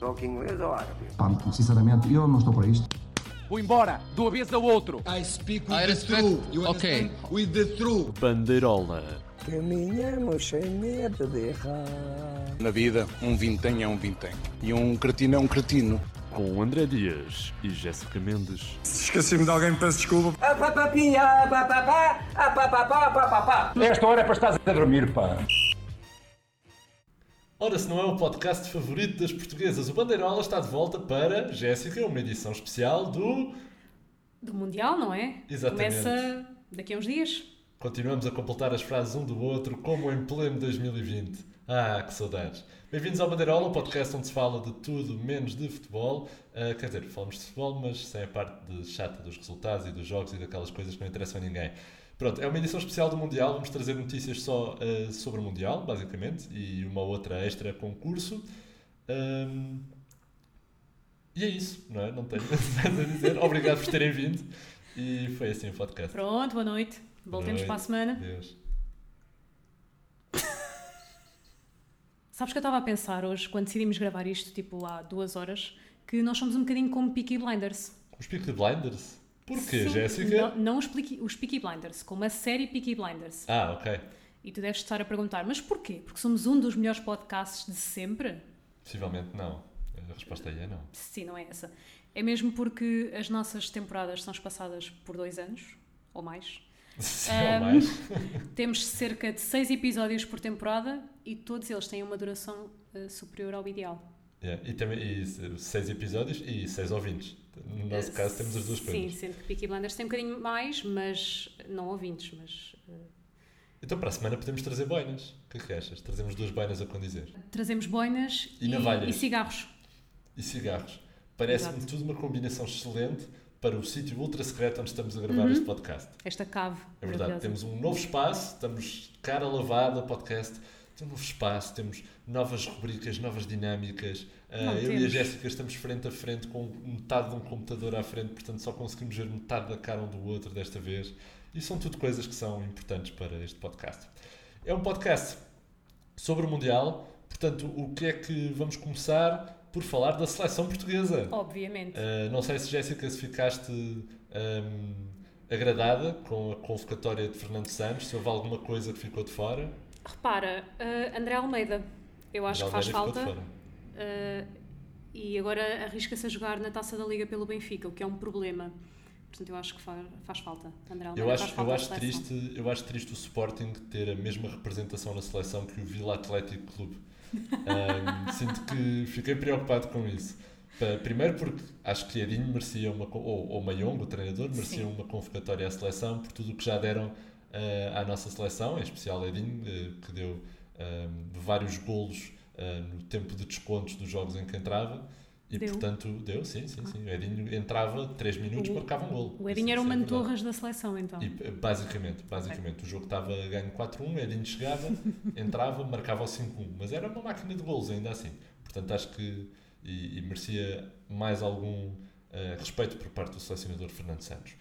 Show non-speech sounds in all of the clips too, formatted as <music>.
Ou que inglês ou árabe. Pá, sinceramente, eu não estou para isto. Vou embora, do avesso ao outro. I speak with I the truth. You Okay. understand? With the truth. Bandeirola. Caminhamos sem medo de errar. Na vida, um vintém é um vintém. E um cretino é um cretino. Com André Dias e Jéssica Mendes. Esqueci-me de alguém, peço desculpa. A papapinha, a papapá, a papapá, a papapá. Esta hora é para estar a dormir, pá. Ora, se não é o podcast favorito das portuguesas, o Bandeirola está de volta para, Jéssica, uma edição especial do... Do Mundial, não é? Exatamente. Começa daqui a uns dias. Continuamos a completar as frases um do outro, como em pleno 2020. Ah, que saudades. Bem-vindos ao Bandeirola, o podcast onde se fala de tudo menos de futebol. Ah, quer dizer, falamos de futebol, mas sem a parte de chata dos resultados e dos jogos e daquelas coisas que não interessam a ninguém. Pronto, é uma edição especial do Mundial, vamos trazer notícias só ah, sobre o Mundial, basicamente, e uma outra extra concurso. Ahm, e é isso, não é? Não tenho <laughs> mais a dizer. Obrigado por terem vindo. E foi assim o podcast. Pronto, boa noite. Voltemos Boa para a semana. Deus. <laughs> Sabes que eu estava a pensar hoje, quando decidimos gravar isto, tipo há duas horas, que nós somos um bocadinho como Peaky Blinders. Os Peaky Blinders? Porquê, Sim, Jéssica? Não, não os, Peaky, os Peaky Blinders, como a série Peaky Blinders. Ah, ok. E tu deves estar a perguntar, mas porquê? Porque somos um dos melhores podcasts de sempre? Possivelmente não. A resposta aí é não. Sim, não é essa. É mesmo porque as nossas temporadas são espaçadas por dois anos, ou mais. <laughs> Se Ahm, não mais. <laughs> Temos cerca de seis episódios por temporada e todos eles têm uma duração eh, superior ao ideal. Yeah, E também e se- seis episódios e seis ouvintes. No nosso caso temos as duas Sim, coisas. sendo que Peaky Blinders tem um bocadinho mais, mas não ouvintes, mas eh, Então para a semana podemos trazer boinas. O que é que achas? Trazemos duas boinas a condizer. trazemos boinas E e, e cigarros. E cigarros. Parece-me tudo uma combinação excelente para o sítio ultra secreto onde estamos a gravar Uhum. este podcast. Esta cave. É verdade, temos um novo espaço, estamos cara lavada, podcast, tem um novo espaço, temos novas rubricas, novas dinâmicas. Ah, Não, eu e a temos. Jéssica estamos frente a frente com metade de um computador à frente, portanto só conseguimos ver metade da cara um do outro desta vez. E são tudo coisas que são importantes para este podcast. É um podcast sobre o Mundial, portanto, o que é que vamos começar por falar da seleção portuguesa? Obviamente. Uh, não sei se Jéssica se ficaste um, agradada com a convocatória de Fernando Santos, se houve alguma coisa que ficou de fora. Repara, eh, André Almeida, eu acho que faz falta. eh, e agora arrisca-se a jogar na taça da Liga pelo Benfica, o que é um problema. Portanto, eu acho que faz, faz falta. André Almeida Eu acho, faz falta eu, acho triste, eu acho triste o Sporting ter a mesma representação na seleção que o Vila Atlético Clube. Um, <laughs> sinto que fiquei preocupado com isso. Primeiro porque acho que Edinho merecia uma, ou, ou Mayong, o treinador, merecia Sim. uma convocatória à seleção por tudo o que já deram à nossa seleção, em especial Edinho, eh, que deu eh, vários golos eh, no tempo de descontos dos jogos em que entrava. E Deu? portanto, deu, sim, sim, sim. O Edinho entrava 3 minutos, O- marcava um golo. O Edinho era o é. Mantorras da seleção, então. E, basicamente, basicamente o jogo estava ganho 4-1, Edinho chegava, <laughs> entrava, marcava o 5-1, mas era uma máquina de golos ainda assim. Portanto, acho que e, e merecia mais algum eh, respeito por parte do selecionador Fernando Santos.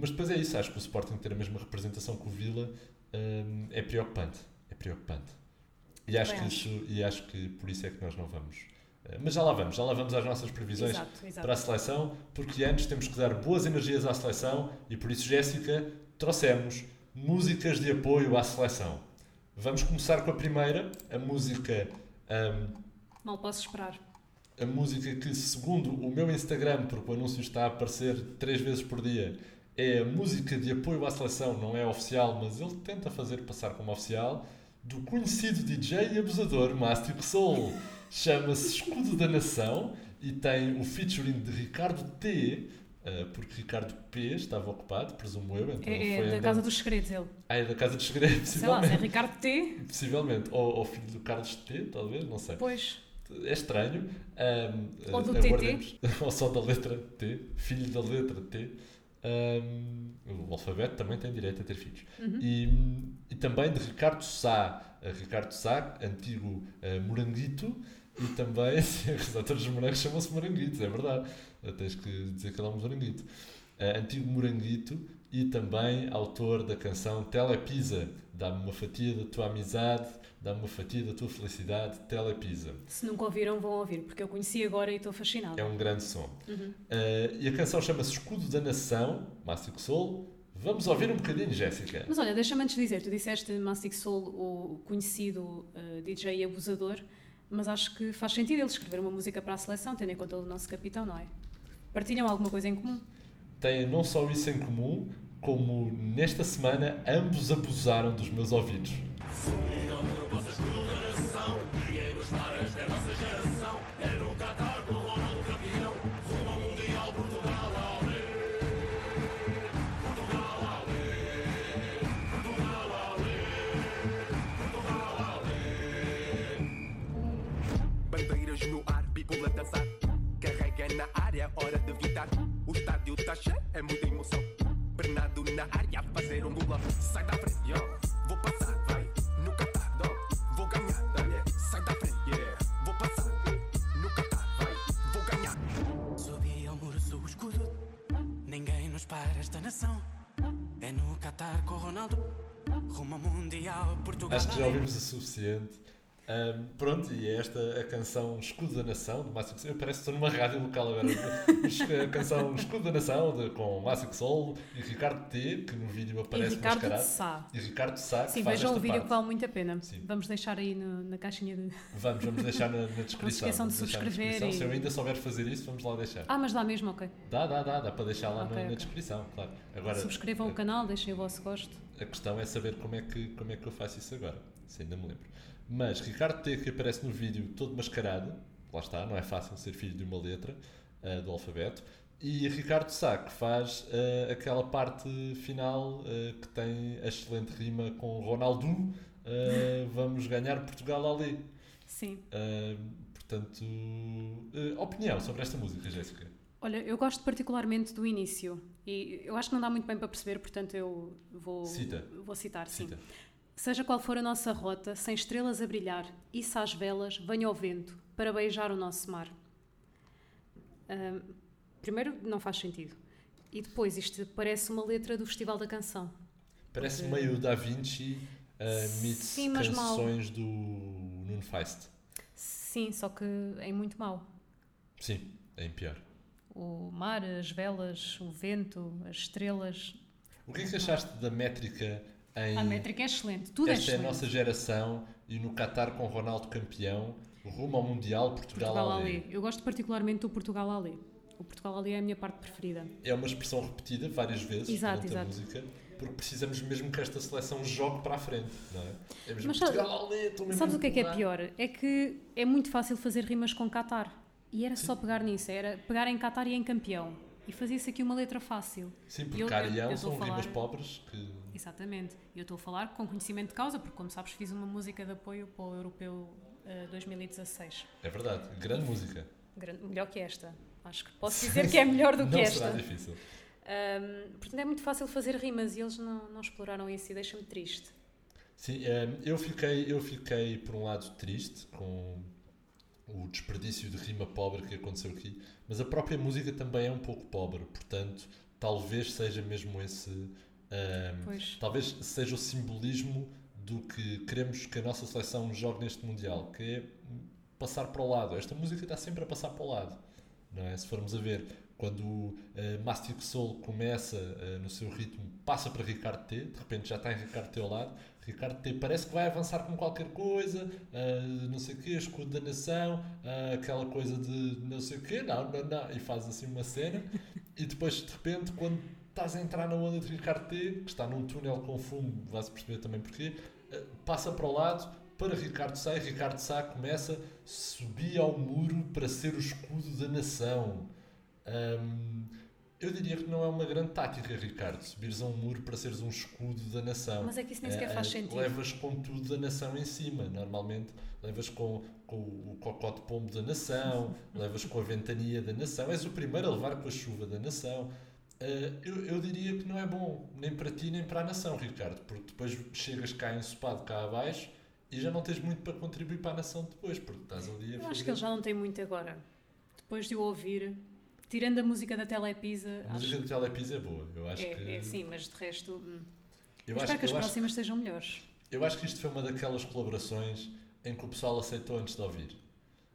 Mas depois é isso, acho que o Sporting ter a mesma representação que o Vila hum, é preocupante. É preocupante. E acho, que isso, e acho que por isso é que nós não vamos. eh, mas já lá vamos, já lá vamos às nossas previsões Exato, exato. para a seleção, porque antes temos que dar boas energias à seleção e por isso, Jéssica, trouxemos músicas de apoio à seleção. Vamos começar com a primeira, a música, hum, Mal posso esperar. A música que, segundo o meu Instagram, porque o anúncio está a aparecer três vezes por dia, é a música de apoio à seleção, não é oficial, mas ele tenta fazer passar como oficial, do conhecido DJ e abusador Mastic Soul. Chama-se Escudo da Nação e tem o featuring de Ricardo T, eh, porque Ricardo P estava ocupado, presumo eu. Então ele É, foi é da andando- Casa dos Segredos, ele. Ah, é da Casa dos Segredos, Sei lá, se é possivelmente. Ricardo T, Possivelmente. Ou, ou filho do Carlos T, talvez, não sei. pois. É estranho. Ahm, Ou do TT. <laughs> Ou só da letra T, filho da letra T. Ahm, o alfabeto também tem direito a ter filhos. Uhum. E, e também de Ricardo Sá. Eh, Ricardo Sá, antigo eh, moranguito. E também, <laughs> os atores dos morangos chamam-se moranguitos, é verdade. Eh, Tens que dizer que ele é um moranguito. Eh, antigo moranguito e também autor da canção Telepisa, Dá-me uma fatia da tua amizade, dá-me uma fatia da tua felicidade, Telepisa. Se nunca ouviram, vão ouvir, porque eu conheci agora e estou fascinada. É um grande som. Uhum. Uh, e a canção chama-se Escudo da Nação, Mástico Soul. Vamos ouvir um bocadinho, Jéssica. Mas olha, deixa-me antes dizer, tu disseste Mastic Soul, o conhecido uh, DJ abusador, mas acho que faz sentido ele escrever uma música para a seleção, tendo em conta o nosso capitão, não é? Partilham alguma coisa em comum? Têm não só isso em comum, como nesta semana ambos abusaram dos meus ouvidos. Bandeiras no ar, people a. Carrega na área, hora de evitar. O estádio tá cheio, é muita emoção. Bernardo na área, fazer um gol Sai da frente, yo. Vou passar, vai. No Qatar, dó. Vou ganhar, dale. Sai da frente, yeah. Vou passar. No Qatar, vai. Vou ganhar. Subi ao muro, sou o escudo. Ninguém nos para esta nação. É no Qatar com o Ronaldo. Rumo ao Mundial, Portugal. Acho que já ouvimos o suficiente. Um, pronto, e é esta a canção Escudo da Nação, de Máximo Soul. Parece que estou numa rádio local agora. a canção Escudo da Nação, de, com Máximo Soul e Ricardo T, que no vídeo aparece e Ricardo mascarado. de Sá. E Ricardo de Sá. que Sim, faz vejam o vídeo parte. que vale muito a pena. Sim. Vamos deixar aí no- na caixinha de. Vamos, vamos deixar na, na descrição. esqueçam de Vamos deixar na subscrever e- Se eu ainda souber fazer isso, vamos lá deixar. Ah, mas dá mesmo, ok. Dá, dá, dá, dá para deixar lá Ok, na, na ok. descrição, claro. Agora, Subscrevam a, o canal, deixem o vosso gosto. a questão é saber como é, que, como é que eu faço isso agora, se ainda me lembro. Mas Ricardo T, que aparece no vídeo todo mascarado, lá está, não é fácil ser filho de uma letra ah, do alfabeto, e Ricardo Sá, que faz ah, aquela parte final ah, que tem a excelente rima com Ronaldo, <laughs> vamos ganhar Portugal ali. Sim. Portanto, opinião sobre esta música, Jéssica? Olha, eu gosto particularmente do início e eu acho que não dá muito bem para perceber, portanto eu vou, Cita. vou citar, sim. Seja qual for a nossa rota, sem estrelas a brilhar, isso às velas, venha o vento para beijar o nosso mar. Primeiro, não faz sentido. E depois, isto parece uma letra do Festival da Canção. Parece Porque- meio Da Vinci uh, meets Sim, mas mal. canções do Nuno Feist. Sim, só que é muito mau. Sim, é em pior. O mar, as velas, o vento, as estrelas. O que é que achaste da métrica em. A métrica é excelente, tudo Esta é é a excelente. nossa geração e no Qatar com Ronaldo campeão, rumo ao Mundial Portugal, Portugal Ali. Eu gosto particularmente do Portugal Ali. O Portugal Ali é a minha parte preferida. É uma expressão repetida várias vezes Exato, exato. música, porque precisamos mesmo que esta seleção jogue para a frente, não é? É mesmo Mas sabe- Portugal Ali, mesmo Sabes o que é que é pior? É que é muito fácil fazer rimas com Qatar. E era só pegar nisso, era pegar em Qatar e em campeão. E fazia-se aqui uma letra fácil. Sim, porque eu- eu- Carião eu estou são a rimas falar- pobres que. Exatamente. Eu estou a falar com conhecimento de causa, porque, como sabes, fiz uma música de apoio para o Europeu eh, 2016. É verdade, grande música. Grande- melhor que esta. Acho que posso <laughs> dizer que é melhor do que Não esta. será difícil. Ahm, portanto, é muito fácil fazer rimas e eles não, não exploraram isso e deixa-me triste. Sim, eh, eu fiquei, eu fiquei por um lado triste com o desperdício de rima pobre que aconteceu aqui, mas a própria música também é um pouco pobre, portanto, talvez seja mesmo esse. Pois. talvez seja o simbolismo do que queremos que a nossa seleção jogue neste Mundial, que é passar para o lado. Esta música está sempre a passar para o lado, não é? Se formos a ver, quando o uh, Mastic Soul começa eh, no seu ritmo, passa para Ricardo T, de repente já está em Ricardo T ao lado. Ricardo T parece que vai avançar com qualquer coisa, eh, não sei o quê, escudo da nação, eh, aquela coisa de não sei o quê, não, não, não, e faz assim uma cena. e depois, de repente, quando estás a entrar na onda de Ricardo T, que está num túnel com fumo, vais perceber também porquê, eh, passa para o lado para Ricardo Sá e Ricardo Sá começa a subir ao muro para ser o escudo da nação. Hum, eu diria que não é uma grande tática, Ricardo, subires a um muro para seres um escudo da nação. Mas é que isso nem sequer Eh, faz sentido. Levas com tudo da nação em cima. Normalmente levas com, com o cocó de pombo da nação, <laughs> levas com a ventania da nação. És o primeiro a levar com a chuva da nação. Eh, eu, eu diria que não é bom, nem para ti nem para a nação, Ricardo, porque depois chegas cá ensopado cá abaixo e já não tens muito para contribuir para a nação depois, porque estás ali a Eu fazer... acho que ele já não tem muito agora. Depois de o ouvir, tirando a música da Telepisa, A música do Telepisa é boa, eu acho é, que... é sim, mas de resto. hum. Eu Espero acho, que as acho- próximas sejam melhores. Eu acho que isto foi uma daquelas colaborações em que o pessoal aceitou antes de ouvir.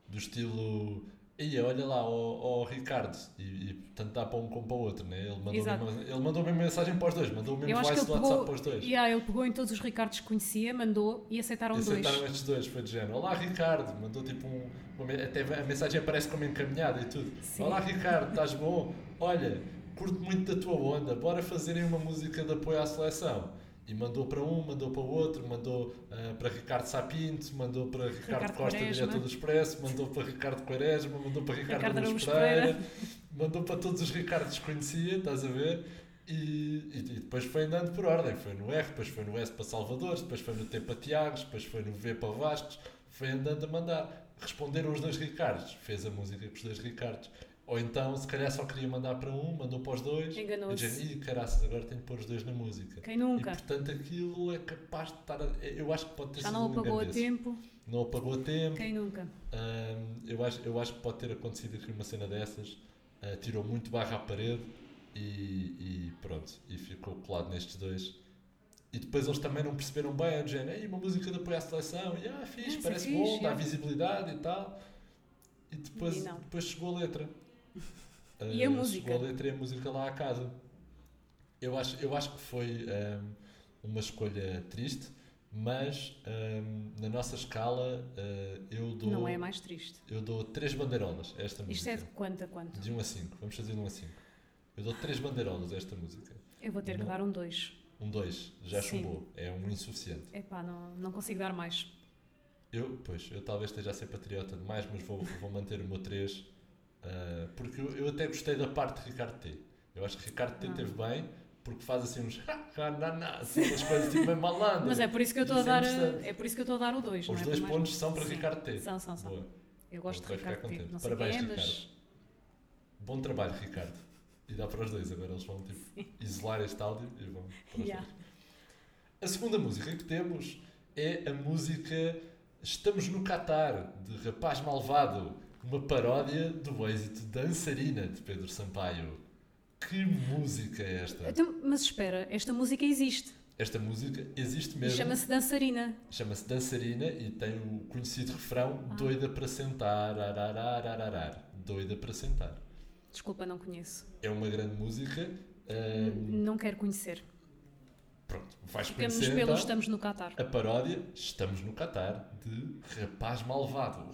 Do estilo. Ia, olha lá, o Ricardo. E, e tanto dá para um como para o outro, né? Ele mandou, Exato. mesmo, ele mandou a mesma mensagem para os dois, mandou o mesmo voice do WhatsApp para os dois. yeah, ele pegou em todos os Ricardos que conhecia, mandou e aceitaram E aceitaram dois. estes dois, foi de género. Olá Ricardo, mandou tipo um. uma até a mensagem aparece como encaminhada e tudo. Sim. Olá Ricardo, estás bom? Olha, curto muito da tua onda, bora fazerem uma música de apoio à seleção. E mandou para um, mandou para o outro, mandou ah, para Ricardo Sapinto, mandou para Ricardo, Ricardo Costa, Quaresma. diretor do Expresso, mandou para Ricardo Quaresma, mandou para Ricardo, Ricardo Araújo Pereira, Pereira. mandou para todos os Ricardos que conhecia, estás a ver? E, e- e depois foi andando por ordem. Foi no R, depois foi no S para Salvador, depois foi no T para Tiagos, depois foi no V para Vascos, foi andando a mandar. Responderam os dois Ricardos, fez a música com os dois Ricardos. Ou então, se calhar só queria mandar para um, mandou para os dois. Enganou-se. E caraças, agora tenho que pôr os dois na música. Quem nunca? E portanto aquilo é capaz de estar. A... Eu acho que pode ter Já sido não um apagou a tempo. Não apagou a tempo. Quem nunca? Hum, eu, acho, eu acho que pode ter acontecido aqui uma cena dessas. Uh, tirou muito barra à parede e, e pronto. E ficou colado nestes dois. E depois eles também não perceberam bem, a género, "Ei, uma música de apoio à seleção, e ah, fixe, é parece fixe, bom, dá é." visibilidade e tal. E depois, E não. depois chegou a letra. <laughs> E a Uh, música? Chegou a letra e a música lá à casa. Eu acho, eu acho que foi um, uma escolha triste, mas um, na nossa escala uh, eu dou. Não é mais triste. Eu dou 3 bandeirolas a esta Isto música. é de quanto a quanto? De 1 a 5. Vamos fazer de 1 a 5. Eu dou 3 bandeirolas a esta música. Eu vou ter que dar um 2. Um 2. Já Sim. chumbou. É um insuficiente. Epá, não, não consigo dar mais. Eu, pois, eu talvez esteja a ser patriota demais, mas vou, vou manter o meu 3. Porque eu, eu até gostei da parte de Ricardo T. Eu acho que Ricardo T Ah. teve bem, porque faz assim uns. <laughs> assim, umas coisas tipo meio malandro. Mas é por isso que eu estou a é dar, é por isso que eu estou a dar o 2. Os dois pontos são para Ricardo T. São, são, são. Boa. Eu gosto de Ricardo T. Não Parabéns, é, Ricardo. mas Bom trabalho, Ricardo. E dá para os dois, agora eles vão tipo, <laughs> isolar este áudio e vão para os Yeah. dois. A segunda música que temos é a música Estamos no Qatar, de Rapaz Malvado, uma paródia do êxito Dançarina, de Pedro Sampaio. Que música é esta? Então, mas espera, esta música existe. Esta música existe mesmo. chama-se Dançarina. Chama-se Dançarina e tem o conhecido refrão Ah. Doida para sentar, arararararar. Doida para sentar. Desculpa, não conheço. É uma grande música. ahm, Não quero conhecer. Pronto, vais Ficamos conhecer pelo então Estamos no Qatar. a paródia Estamos no Qatar de Rapaz Malvado.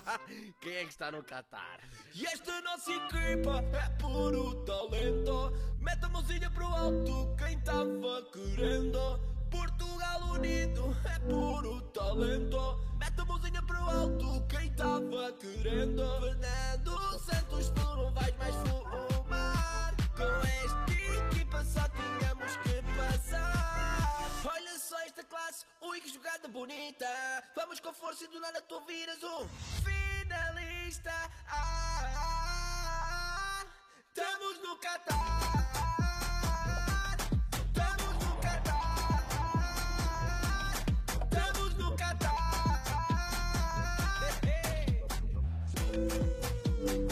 <laughs> Quem é que está no Qatar? E esta nossa equipa é puro talento. Mete a mãozinha pro alto quem tava querendo. Portugal unido é puro talento. Mete a mãozinha pro alto quem tava querendo. Vamos com força e do nada tu viras um finalista. Ah. Estamos no.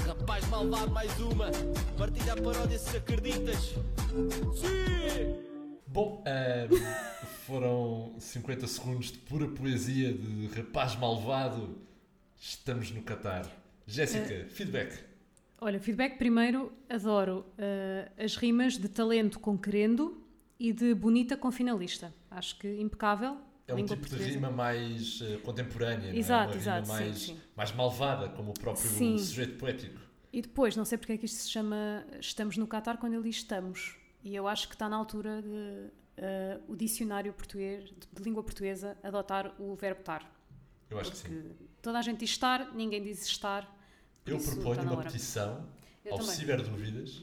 Rapaz malvado, mais uma. Partilha a paródia se acreditas. Sim! Bom, ahm, <laughs> foram 50 segundos de pura poesia de Rapaz Malvado. Estamos no Qatar. Jéssica, feedback. Olha, feedback primeiro, adoro eh, as rimas de talento com querendo e de bonita com finalista. Acho que impecável. É um tipo de portuguesa. rima mais eh, contemporânea, não é? Exato, exato, sim, mais, sim. mais malvada, como o próprio Sim. sujeito poético. E depois, não sei porque é que isto se chama Estamos no Qatar quando ele diz estamos. E eu acho que está na altura de eh, o dicionário português, de, de língua portuguesa, adotar o verbo estar. Eu acho que Porque sim. toda a gente diz estar, ninguém diz estar. Eu proponho uma hora. petição Eu ao também. Ciberdúvidas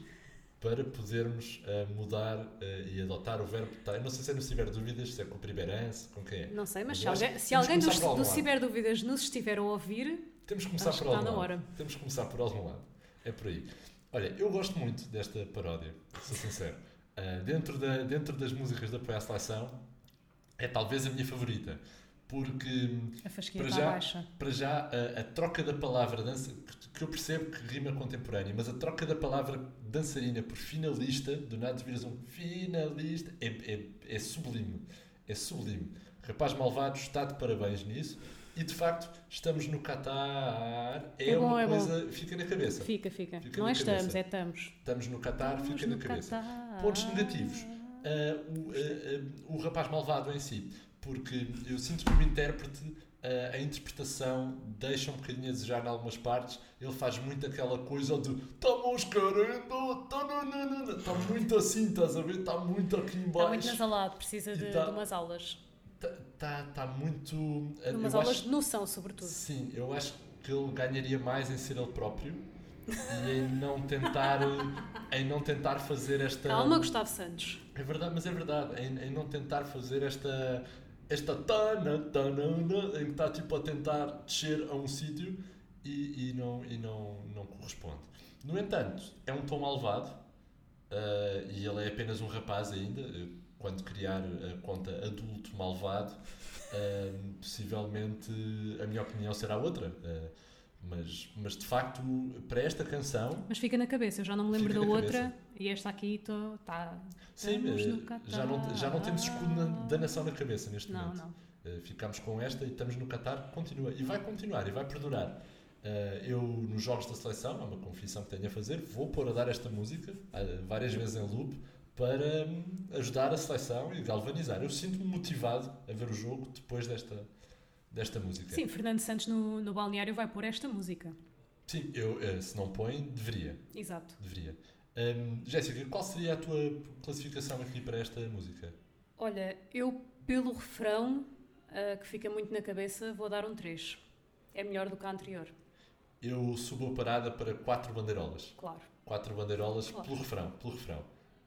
para podermos eh, mudar eh, e adotar o verbo estar. Eu não sei se é no Ciberdúvidas, se é com o Primeirance, com quem é. Não sei, mas se eu acho alguém, que se que alguém dos, do. Ciberdúvidas nos estiver a ouvir, Temos que começar por que algum lado. hora. Temos que começar por algum lado. É por aí. Olha, eu gosto muito desta paródia, sou sincero. Ah, dentro, da, dentro das músicas da Apoio à Seleção, é talvez a minha favorita. Porque, a fasquia para já, baixa. para já a, a troca da palavra dança, que- eu percebo que rima contemporânea, mas a troca da palavra dançarina por finalista, do nada viras um finalista, é, é, é sublime. É sublime. Rapaz Malvado está de parabéns nisso. E de facto, estamos no Qatar. É, É bom, uma é bom. coisa. Fica na cabeça. Fica, fica. Fica não na é estamos, cabeça. é estamos. Estamos no Qatar, Estamos fica na no cabeça. Qatar. Pontos negativos. Ah, o, ah, ah, o rapaz malvado em si. Porque eu sinto que o intérprete, a interpretação deixa um bocadinho a desejar em algumas partes. Ele faz muito aquela coisa de estamos querendo, tá, não, não, não, não." está muito assim, estás a ver? Está muito aqui em Está muito nasalado, precisa de, tá- de umas aulas. Está tá, tá muito. Eu umas acho- aulas de noção, sobretudo. Sim, eu acho que ele ganharia mais em ser ele próprio e em não tentar, em não tentar fazer esta. Calma, Gustavo Santos. É verdade, mas é verdade, em, em não tentar fazer esta. Esta tana, tanana, em que está tipo a tentar descer a um sítio e, e, não, e não, não corresponde. No entanto, é um tom malvado ah, e ele é apenas um rapaz ainda. Eu, Quando criar a conta adulto malvado, ah, possivelmente a minha opinião será outra. Ah, mas, mas de facto, para esta canção, Mas fica na cabeça, eu já não me lembro da outra cabeça. e esta aqui está. sim, já, não, já não temos escudo na- da nação na cabeça neste Não, momento. não. Uh, ficamos com esta e estamos no Qatar, continua. E vai continuar, e vai perdurar. Uh, eu, nos jogos da seleção, é uma confissão que tenho a fazer, vou pôr a dar esta música uh, várias vezes em loop para hum, ajudar a seleção e galvanizar. Eu sinto-me motivado a ver o jogo depois desta, desta música. Sim, Fernando Santos no, no balneário vai pôr esta música. Sim, eu, uh, se não põe, deveria. Exato. deveria. Um, Jéssica, qual seria a tua classificação aqui para esta música? Olha, eu pelo refrão, ah, que fica muito na cabeça, vou dar um 3. É melhor do que a anterior, Eu subo a parada para quatro bandeirolas. claro. quatro bandeirolas Claro. pelo refrão, pelo refrão.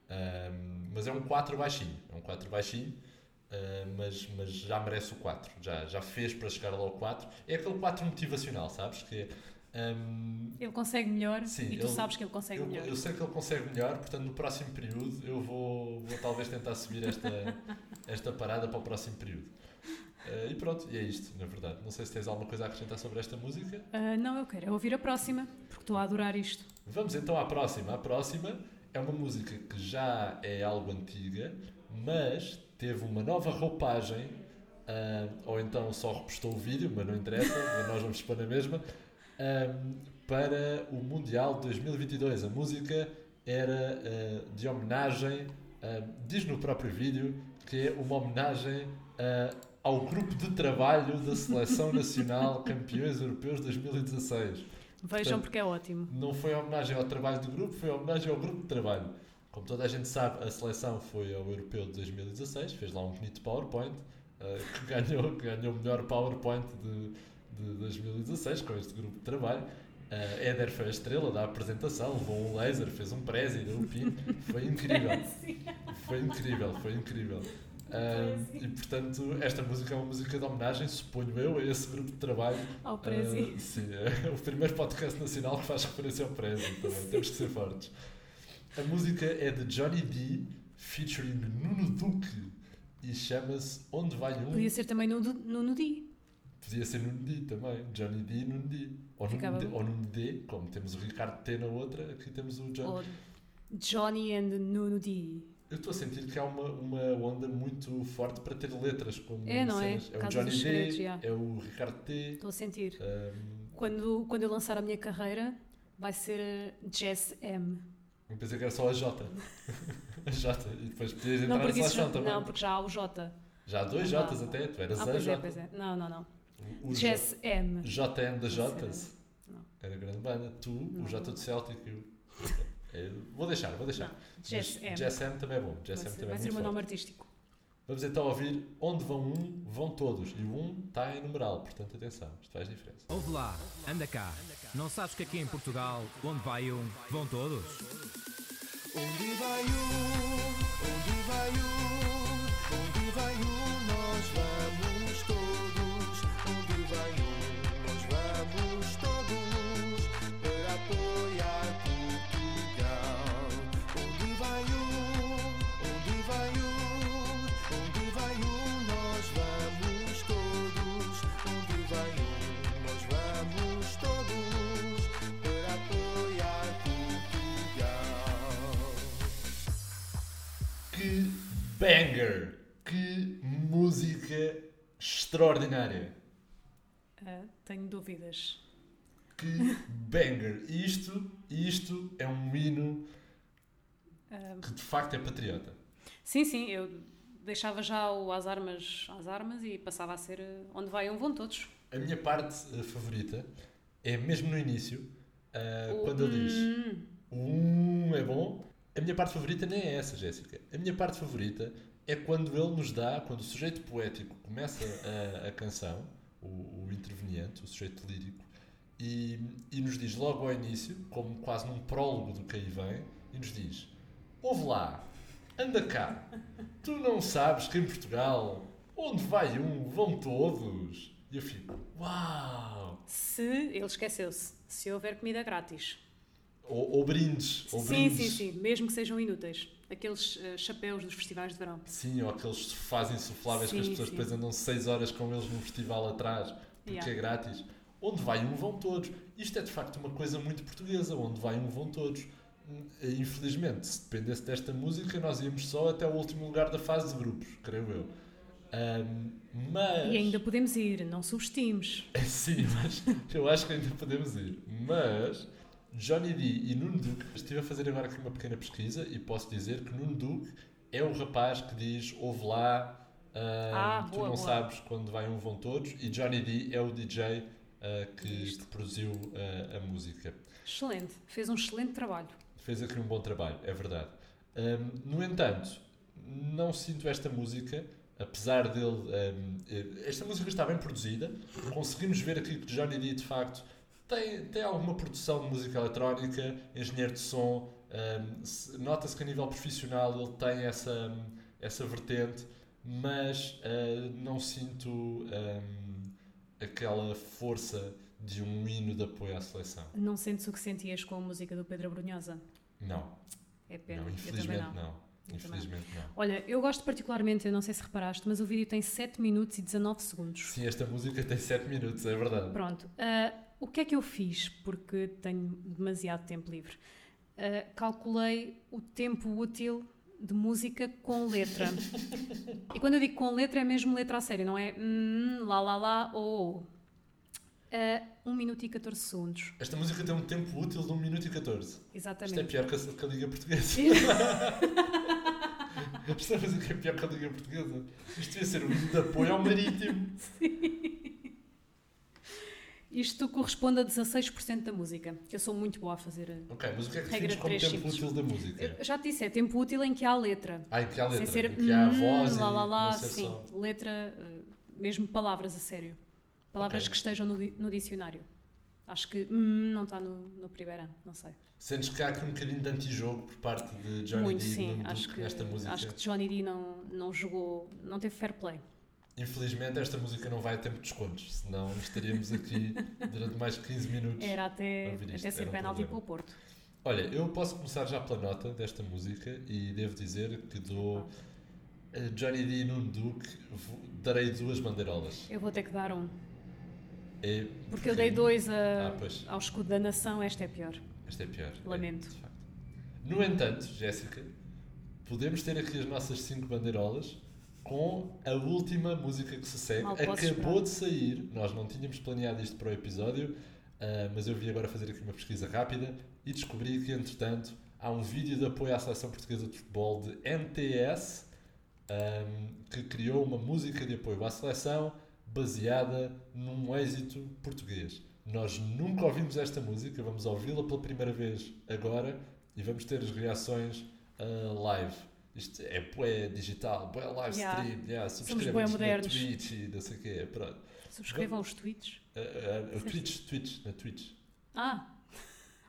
Ahm, mas é um 4 baixinho, é um 4 baixinho, ah, mas, mas já merece o 4, já, já fez para chegar lá ao 4. É aquele 4 motivacional, sabes? Que é, ahm, Ele consegue melhor Sim, e tu ele- sabes que ele consegue eu, melhor. eu sei que ele consegue melhor, portanto no próximo período eu vou, vou talvez tentar subir esta, <laughs> esta parada para o próximo período. Ah, e pronto, e é isto, na verdade. Não sei se tens alguma coisa a acrescentar sobre esta música. Ah, não, eu quero é ouvir a próxima, porque estou a adorar isto. Vamos então à próxima. A próxima é uma música que já é algo antiga, mas teve uma nova roupagem, ah, ou então só repostou o vídeo, mas não interessa, <laughs> nós vamos expor na mesma, ah, para o Mundial de 2022. A música era ah, de homenagem, ah, diz no próprio vídeo, que é uma homenagem ao grupo de trabalho da Seleção Nacional <laughs> Campeões Europeus 2016. Vejam Portanto, porque é ótimo. não foi homenagem ao trabalho do grupo, foi homenagem ao grupo de trabalho. Como toda a gente sabe, a seleção foi ao Europeu de 2016, fez lá um bonito PowerPoint, eh, que <laughs> ganhou, que ganhou o melhor PowerPoint de, de 2016 com este grupo de trabalho. Eh, Éder foi a estrela da apresentação, levou um laser, fez um prezi, deu um pin, <laughs> foi incrível. Foi incrível, foi incrível. Ah, e portanto, esta música é uma música de homenagem, suponho eu, a esse grupo de trabalho. Ao Prezi. Ah, sim, é <laughs> o primeiro podcast nacional que faz referência ao Prezi também, temos que ser fortes. A música é de Johnny D, featuring Nuno Duque, e chama-se Onde Vai Um. Podia ser também no, no Nudi. Podia ser Nuno D também, Johnny D e Nuno D. Ou Nuno D, ou Nuno D, como temos o Ricardo T na outra, aqui temos o Johnny. Ou Johnny and Nuno D. Eu estou a sentir que há uma, uma onda muito forte para ter letras como É, não é? cenas. É o Casa Johnny D, Segredos, já. é o Ricardo T. Estou a sentir. Um, Quando, quando eu lançar a minha carreira, vai ser eh, Jess M. eu pensei que era só a J. <laughs> a J. E depois podias entrar Não porque, isso seleção já, também. não, porque já há o J. Já há dois Não J's até, tu eras Ah, a pois é, J. pois é. Não, não, não. O J- Jess M. JM da. Não. Era grande banda. Tu, Não. o J do Celtic e o. É, vou deixar, vou deixar. Não. Jess Mas M. M também é bom. Vai Jess M ser, também vai é ser o meu nome artístico. Vamos então ouvir Onde vão um, vão todos. E o um está em numeral, portanto atenção, isto faz diferença. Ouve lá, anda cá. Não sabes que aqui em Portugal, onde vai um, vão todos? Onde vai um? Onde vai um? Onde vai um? Banger! Que música extraordinária. Ah, tenho dúvidas. Que banger! Isto, isto é um hino Ah, que de facto é patriota. sim, sim, eu deixava já o às armas às armas e passava a ser eh, onde vai um vão todos. A minha parte eh, favorita é mesmo no início, O quando ele diz hum. um é bom. A minha parte favorita nem é essa, Jéssica. A minha parte favorita é quando ele nos dá, quando o sujeito poético começa a, a canção, o, o interveniente, o sujeito lírico, e, e nos diz logo ao início, como quase num prólogo do que aí vem, e nos diz: Ouve lá, anda cá, tu não sabes que em Portugal, onde vai um, vão todos. E eu fico: Uau! Se ele esqueceu-se, se houver comida grátis. Ou, ou brindes. Ou sim, brindes. sim, sim, mesmo que sejam inúteis. Aqueles eh, chapéus dos festivais de verão. Sim, ou aqueles sofás insufláveis que as Sim, pessoas sim. depois andam 6 horas com eles num festival atrás, porque Yeah. é grátis. Onde vai um, vão todos. Isto é de facto uma coisa muito portuguesa. Onde vai um, vão todos. Hum, Infelizmente, se dependesse desta música, nós íamos só até o último lugar da fase de grupos, creio eu. Ahm, mas. E ainda podemos ir, não subestimes. <laughs> Sim, mas eu acho que ainda podemos ir. Mas Johnny D e Nuno Duque, estive a fazer agora aqui uma pequena pesquisa e posso dizer que Nuno Duque é o rapaz que diz ouve lá, ah, Ah, tu boa, não boa. sabes quando vai um vão todos, e Johnny D é o DJ ah, que, que produziu ah, a música. Excelente, fez um excelente trabalho. Fez aqui um bom trabalho, é verdade. Ahm, no entanto, não sinto esta música, apesar dele. ahm, eh, esta música está bem produzida, conseguimos ver aqui que Johnny D de facto tem, tem alguma produção de música eletrónica, engenheiro de som. se- Nota-se que a nível profissional ele tem essa, essa vertente, mas ah, não sinto ahm, aquela força de um hino de apoio à seleção. Não sentes o que sentias com a música do Pedro Brunhosa? Não. É pena. Não, infelizmente não. não. Infelizmente não. Olha, eu gosto particularmente, eu não sei se reparaste, mas o vídeo tem 7 minutos e 19 segundos. Sim, esta música tem 7 minutos, é verdade. Pronto. ah, o que é que eu fiz? Porque tenho demasiado tempo livre. Ah, calculei o tempo útil de música com letra. <laughs> e quando eu digo com letra, é mesmo letra a sério, não é hum, lá, lá, lá ou. ou. Ah, 1 minuto e 14 segundos. Esta música tem um tempo útil de 1 minuto e 14. Exatamente. Isto é pior que a, <laughs> que a Liga Portuguesa. Esta música é pior que a Liga Portuguesa. Isto devia ser um hino de apoio ao marítimo. <laughs> Isto corresponde a 16% da música. Eu sou muito boa a fazer. a Ok, mas o que é que defines como tempo simples. útil da música? Eu já te disse, é tempo útil em que há letra. Ah, em que há letra, Sem ser em que há hum, voz lá, lá, lá, sim. só- Letra, eh, mesmo palavras a sério. Palavras Ok. que estejam no, no dicionário. Acho que hum, não está no, no primeiro não sei. Sentes que há aqui um bocadinho de antijogo por parte de Johnny Muito, D sim. Nuno Acho que, nesta música? acho que Johnny D não, não jogou, não teve fair play. Infelizmente esta música não vai a tempo de descontos, senão estaríamos aqui durante mais de 15 minutos. Era até, até ser um penalti para o Porto. Olha, eu posso começar já pela nota desta música e devo dizer que dou a Johnny D e Nuno vo- darei duas bandeirolas. Eu vou ter que dar um. É, Porque eu dei dois a- Ah, ao escudo da nação, esta é pior. Esta é pior. é, Lamento. facto. No entanto, Jéssica, podemos ter aqui as nossas cinco bandeirolas com a última música que se segue. Mal Acabou de sair, nós não tínhamos planeado isto para o episódio, ah, mas eu vi agora fazer aqui uma pesquisa rápida e descobri que, entretanto, há um vídeo de apoio à Seleção Portuguesa de Futebol de NTS ahm, que criou uma música de apoio à seleção baseada num êxito português. Nós nunca ouvimos esta música, vamos ouvi-la pela primeira vez agora e vamos ter as reações ah, live. Isto é bué digital, bué live Yeah. stream, yeah, subscrevam-nos na. Twitch e não sei o quê, pronto. Subscrevam os tweets. Ah, o Twitch, Twitch, na Twitch. Ah,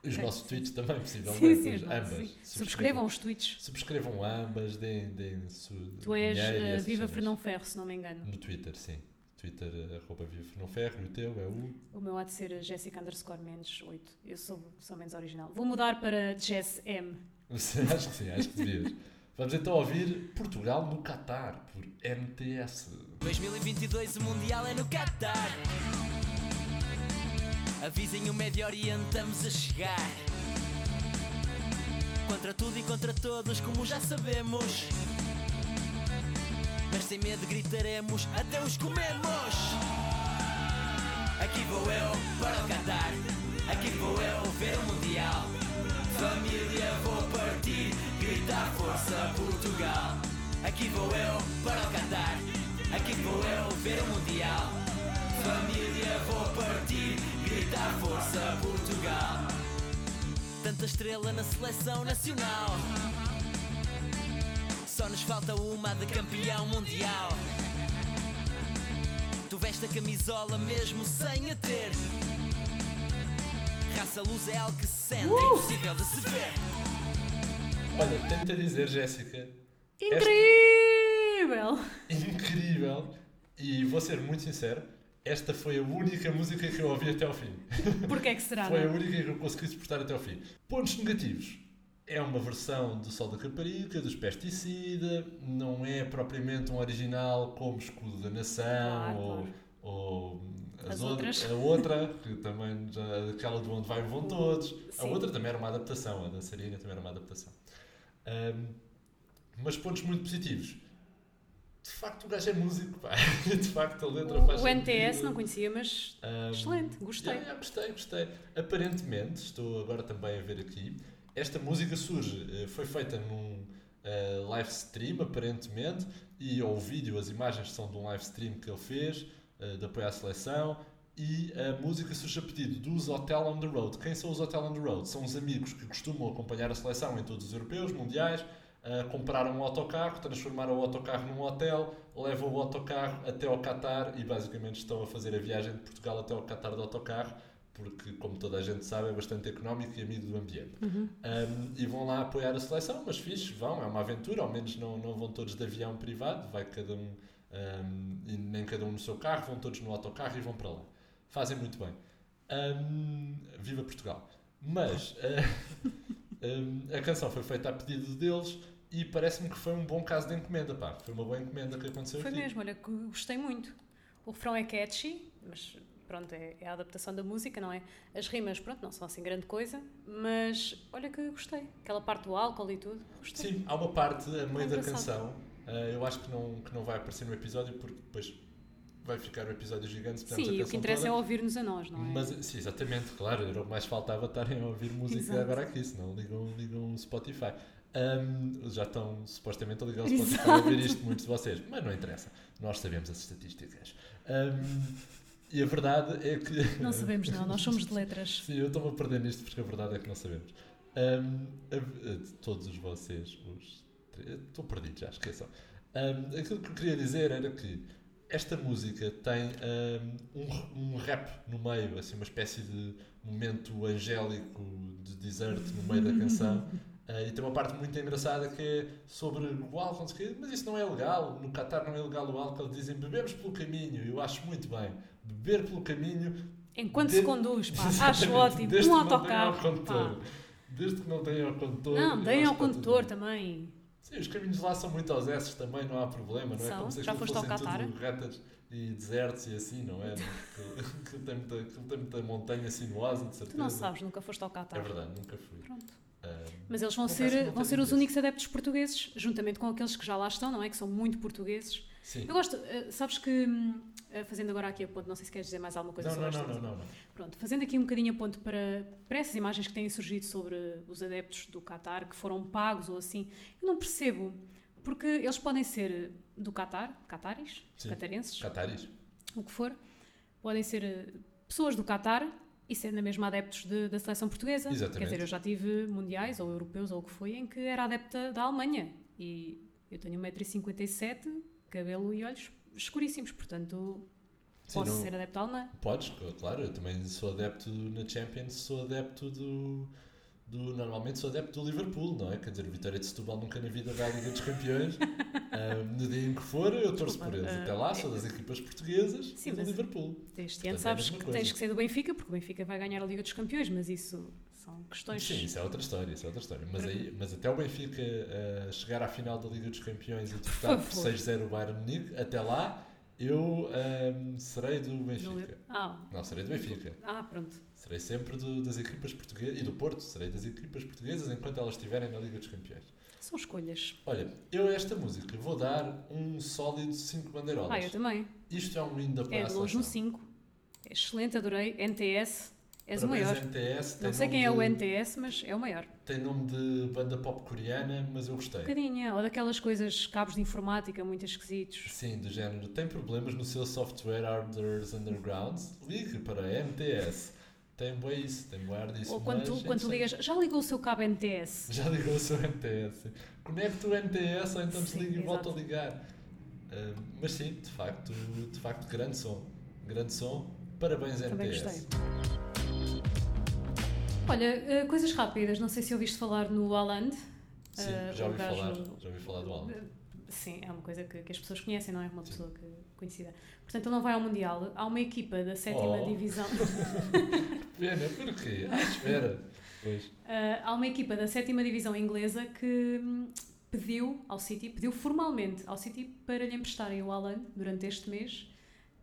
Os Ok, nossos tweets também, possivelmente. Sim, sim, ambas. sim. Subscrevam os tweets. Subscrevam ambas, deem, deem su, Tu és eh, essas Viva. Fernão Ferro, se não me engano. No Twitter, sim. Twitter, eh, arroba Viva Fernão Ferro, e o teu é o... O meu há de ser Jessica underscore menos 8. Eu sou, sou menos original. Vou mudar para Jess M. <laughs> acho que sim, acho que devias. Vamos então ouvir Portugal no Qatar, por MTS. 2022 o Mundial é no Qatar. Avisem o Médio Oriente, estamos a chegar. Contra tudo e contra todos, como já sabemos. Mas sem medo gritaremos até os comemos. Aqui vou eu para o Qatar, aqui vou eu ver o Mundial. Família vou partir, gritar força Portugal. Aqui vou eu para o Qatar, aqui vou eu ver o Mundial. Família vou partir, gritar força Portugal. Tanta estrela na seleção nacional. Só nos falta uma de campeão mundial. Tu veste a camisola mesmo sem a ter. Raça luz é algo que se sente, é impossível de se ver. Olha, tenta dizer, Jéssica. Incrível! Incrível. E vou ser muito sincero, esta foi a única música que eu ouvi até ao fim. Porquê é que será, Foi a não é? única que eu consegui suportar até ao fim. Pontos negativos. É uma versão do Sol da Caparica, dos Pesticida, não é propriamente um original como Escudo da Nação Claro, ou, claro. ou as As outras. A outra, que também já, aquela do Onde Vai Vão Todos. A Sim. outra também era uma adaptação, a dançarina também era uma adaptação. Ahm, mas pontos muito positivos. De facto, o gajo é músico, pá. <laughs> De facto, a letra faz O NTS não conhecia, mas Um, excelente, gostei. yeah, yeah, gostei, gostei. Aparentemente, estou agora também a ver aqui, esta música surge, eh, foi feita num eh, live stream, aparentemente, e ao vídeo, as imagens são de um live stream que ele fez, eh, de apoio à seleção, e a música surge a pedido dos Hotel on the Road. Quem são os Hotel on the Road? São os amigos que costumam acompanhar a seleção em todos os europeus, mundiais, eh, compraram um autocarro, transformaram o autocarro num hotel, levam o autocarro até ao Qatar e basicamente estão a fazer a viagem de Portugal até ao Qatar de autocarro, porque, como toda a gente sabe, é bastante económico e amigo do ambiente. Uhum. Um, e vão lá apoiar a seleção, mas fixe, vão, é uma aventura, ao menos não, não vão todos de avião privado, vai cada um, um, e nem cada um no seu carro, vão todos no autocarro e vão para lá. Fazem muito bem. Um, viva Portugal! Mas <laughs> uh, um, a canção foi feita a pedido deles e parece-me que foi um bom caso de encomenda, pá. Foi uma boa encomenda que aconteceu Foi aqui. mesmo, olha, que gostei muito. O refrão é catchy, mas pronto, é, é a adaptação da música, não é? As rimas, pronto, não são assim grande coisa, mas olha que gostei. Aquela parte do álcool e tudo, gostei. Sim, há uma parte a meio da engraçado. canção, eh, eu acho que não, que não vai aparecer no episódio porque depois vai ficar o episódio gigante. Sim, o que interessa toda. é ouvir-nos a nós, não é? Mas, sim, exatamente, claro, era o que mais faltava estarem a ouvir música Exato. agora aqui, senão ligam, ligam o Spotify. Ahm, já estão supostamente a ligar o Spotify Exato. a ouvir isto, muitos de vocês, mas não interessa, nós sabemos as estatísticas. Ahm, e a verdade é que. <laughs> Não sabemos, não, nós somos de letras. Sim, eu estou-me a perder nisto porque a verdade é que não sabemos. Ahm, a- a- todos vocês, os. Estou perdido já, esqueçam. Ahm, aquilo que eu queria dizer era que esta música tem um, um rap no meio, assim, uma espécie de momento angélico de desert no meio da canção. <laughs> Ah, e tem uma parte muito engraçada que é sobre o álcool, não sei o quê, mas isso não é legal. No Qatar não é legal o álcool. Dizem bebemos pelo caminho. Eu acho muito bem. Beber pelo caminho Enquanto de- se conduz, pá, <laughs> acho ótimo. Um autocarro. Desde que não tenha ao condutor. Não, deem ao condutor também. Sim, os caminhos lá são muito aos S também, não há problema, não é? São? Como se Já foste ao fossem Qatar? tudo retas e desertos e assim, não é? Aquilo- Aquilo tem muita, aquilo tem muita montanha sinuosa, de certeza. Tu não sabes, nunca foste ao Qatar. É verdade, nunca fui. Pronto. Mas eles vão que ser, vão ser os únicos adeptos portugueses, juntamente com aqueles que já lá estão, não é? Que são muito portugueses. Sim. Eu gosto, eh, sabes que, hum, eh, fazendo agora aqui a ponto, não sei se queres dizer mais alguma coisa Não, sobre não, não, não, não. Pronto, fazendo aqui um bocadinho a ponto para, para essas imagens que têm surgido sobre os adeptos do Qatar, que foram pagos ou assim, eu não percebo, porque eles podem ser do Qatar, cataris, Sim. catarenses, Cataris. o que for, podem ser eh, pessoas do Qatar e ser na mesma adeptos de- da seleção portuguesa. Exatamente. Quer dizer, eu já tive mundiais ou europeus ou o que foi em que era adepta da Alemanha e eu tenho 1,57m, cabelo e olhos escuríssimos, portanto Sim, posso não- ser adepta alemã. Podes, claro, eu também sou adepto na Champions, sou adepto do, do. Normalmente sou adepto do Liverpool, não é? Quer dizer, o Vitória de Setúbal nunca na vida vai à Liga dos Campeões. <laughs> Ah, no dia em que for, eu torço por eles. ah, Até lá, sou das equipas portuguesas Sim, e do Liverpool. Este ano é sabes mesma que coisa. tens que ser do Benfica, porque o Benfica vai ganhar a Liga dos Campeões, mas isso são questões. Sim, isso é outra história, isso é outra história. Mas, aí, mas até o Benfica ah, chegar à final da Liga dos Campeões e derrotar por favor. 6-0 o Bayern Munique, até lá Eu ahm, serei do Benfica. Ah, Não, serei do Benfica. ah pronto. Serei sempre do- das equipas portuguesas e do Porto. Serei das equipas portuguesas enquanto elas estiverem na Liga dos Campeões. São escolhas. Olha, eu a esta música vou dar um sólido 5 bandeirolas. Ah, eu também. Isto é um hino da É de longe um 5. É excelente, adorei. NTS. És o maior. NTS, Não sei quem é o NTS, mas é o maior. Tem nome de banda pop coreana, mas eu gostei. Um bocadinho, ou daquelas coisas, cabos de informática muito esquisitos. Sim, do género. Tem problemas no seu software hardwares undergrounds? Ligue para a MTS. Tem bem isso, tem bem ar disso. Ou quando, tu, quando tu ligas, já ligou o seu cabo NTS? Já ligou o seu MTS. Conecta o MTS ou então desliga e volta a ligar. Ah, mas sim, de facto, de facto, grande som. Grande som. Parabéns, Também MTS. gostei. Olha, eh, coisas rápidas, não sei se ouviste falar no Haaland. Sim, Eh, já ouvi, falar, já ouvi falar do álbum. Sim, é uma coisa que, que as pessoas conhecem, não é uma pessoa que, conhecida. Portanto, ele não vai ao Mundial. Há uma equipa da sétima Oh. divisão. <laughs> Pena, porquê? Ah, espera. Pois. Eh, há uma equipa da sétima divisão inglesa que hum, pediu ao City, pediu formalmente ao City para lhe emprestarem o Haaland durante este mês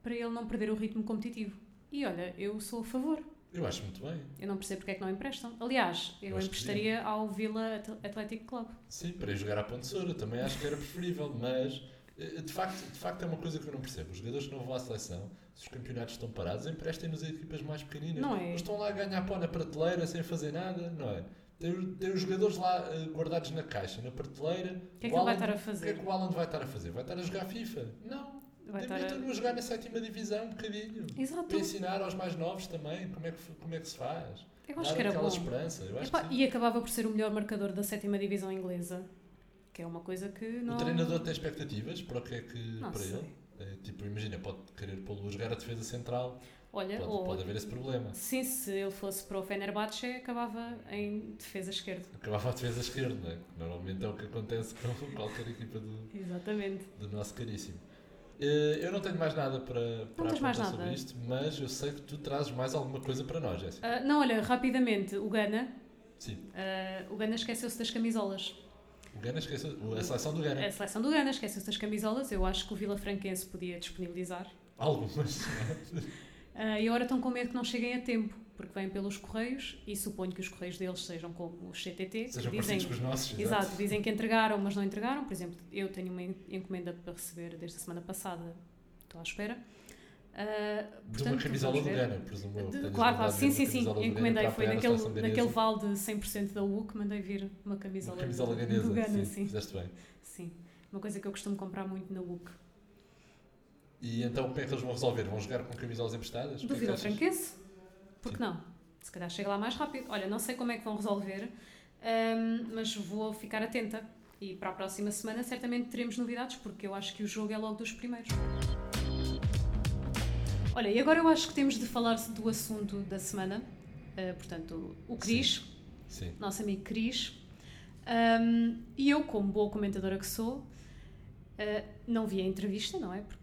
para ele não perder o ritmo competitivo. E olha, eu sou a favor. Eu acho muito bem. Eu não percebo porque é que não emprestam. Aliás, eu, Eu emprestaria ao Villa At- Athletic Club. Sim, para ir jogar à Pontesoura também acho que era preferível, mas eh, de facto, de facto é uma coisa que eu não percebo. Os jogadores que não vão à seleção, se os campeonatos estão parados, emprestem-nos a equipas mais pequeninas. Não é? estão lá a ganhar pó na prateleira sem fazer nada, não é? Tem, os jogadores lá eh, guardados na caixa, na prateleira. O que é que O ele vai estar a O que é fazer? que o Alan vai estar a fazer? Vai estar a jogar FIFA? Não. Estar a- jogar na sétima divisão um bocadinho. Exato. Para ensinar aos mais novos também como é que, como é que se faz. Eu acho Dar que era bom. esperança. Sim. e acabava por ser o melhor marcador da sétima divisão inglesa. Que é uma coisa que não. O treinador tem expectativas para o que é que Não para sei. ele? É, tipo, imagina, pode querer pô-lo a jogar a defesa central. Olha, pode, ou- pode haver esse problema. Sim, se ele fosse para o Fenerbahçe, acabava em defesa esquerda. Acabava a defesa esquerda, não é? Normalmente é o que acontece com qualquer equipa do, Exatamente. do nosso caríssimo. Eh, Eu não tenho mais nada para, para tens mais nada? sobre isto, mas eu sei que tu trazes mais alguma coisa para nós, Jéssica. Ah, não, olha, rapidamente, o Gana. Sim. ah, o Gana esqueceu-se das camisolas. O Gana esqueceu, a seleção do Gana. A seleção do Gana esqueceu-se das camisolas. Eu acho que o Vila Franquense podia disponibilizar. Algumas. Ah, e agora estão com medo que não cheguem a tempo, porque vêm pelos correios e suponho que os correios deles sejam como os CTT. Sejam dizem, com os nossos, Exato, exato. dizem que entregaram, mas não entregaram. Por exemplo, eu tenho uma en- encomenda para receber desde a semana passada, estou à espera. Ah, De uma portanto, camisola vamos do ver. Gana, presumo. De- claro, claro, sim, sim, sim. Encomendei, foi naquele, naquele vale de 100% da U que mandei vir uma camisola, Uma camisola ganesa, Gana, sim, sim. bem. Sim, uma coisa que eu costumo comprar muito na UC. E então como é que eles vão resolver? Vão jogar com camisolas emprestadas? É Do que Vila achas? Franquense? Porque não? Se calhar chega lá mais rápido. Olha, não sei como é que vão resolver, ahm, mas vou ficar atenta. E para a próxima semana certamente teremos novidades, porque eu acho que o jogo é logo dos primeiros. Olha, e agora eu acho que temos de falar do assunto da semana. Ah, portanto, o Cris, Sim. nosso amigo Cris. Ahm, e eu, como boa comentadora que sou, ah, não vi a entrevista, não é? Porque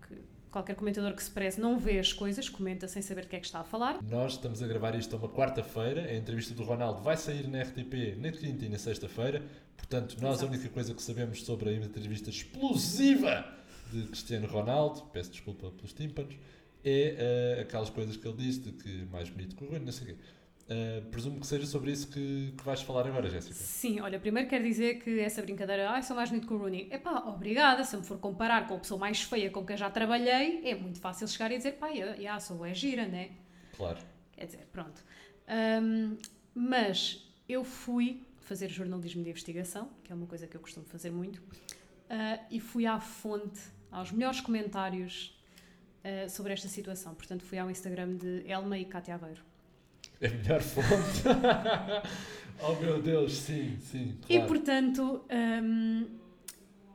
qualquer comentador que se preze não vê as coisas, comenta sem saber de que é que está a falar. Nós estamos a gravar isto a uma quarta-feira. A entrevista do Ronaldo vai sair na RTP na quinta e na sexta-feira. Portanto, nós Exato. a única coisa que sabemos sobre a entrevista explosiva de Cristiano Ronaldo, peço desculpa pelos tímpanos, é eh, aquelas coisas que ele disse de que mais bonito que o Rui, não sei o quê. Eh, presumo que seja sobre isso que, que vais falar agora, Jéssica. Sim, olha, primeiro quero dizer que essa brincadeira, ah, sou mais bonito que o Rooney. Epá, obrigada, se me for comparar com a pessoa mais feia com quem já trabalhei, é muito fácil chegar e dizer, pá, eu, já sou é gira, né? Claro. Quer dizer, pronto. Ahm, mas eu fui fazer jornalismo de investigação, que é uma coisa que eu costumo fazer muito, ah, e fui à fonte, aos melhores comentários ah, sobre esta situação. Portanto, fui ao Instagram de Elma e Cátia Aveiro. É a melhor fonte. <laughs> oh meu Deus, sim, sim. E Claro. portanto, hum,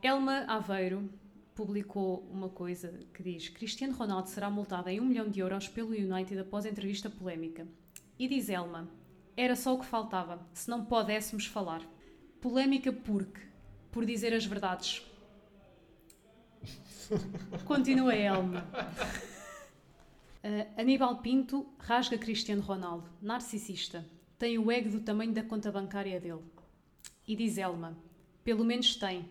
Elma Aveiro publicou uma coisa que diz: Cristiano Ronaldo será multado em 1 milhão de euros pelo United após a entrevista polémica. E diz Elma: Era só o que faltava, se não pudéssemos falar. Polémica porque, por dizer as verdades. <laughs> Continua Elma. Uh, Aníbal Pinto rasga Cristiano Ronaldo, narcisista. Tem o ego do tamanho da conta bancária dele. E diz Elma: pelo menos tem.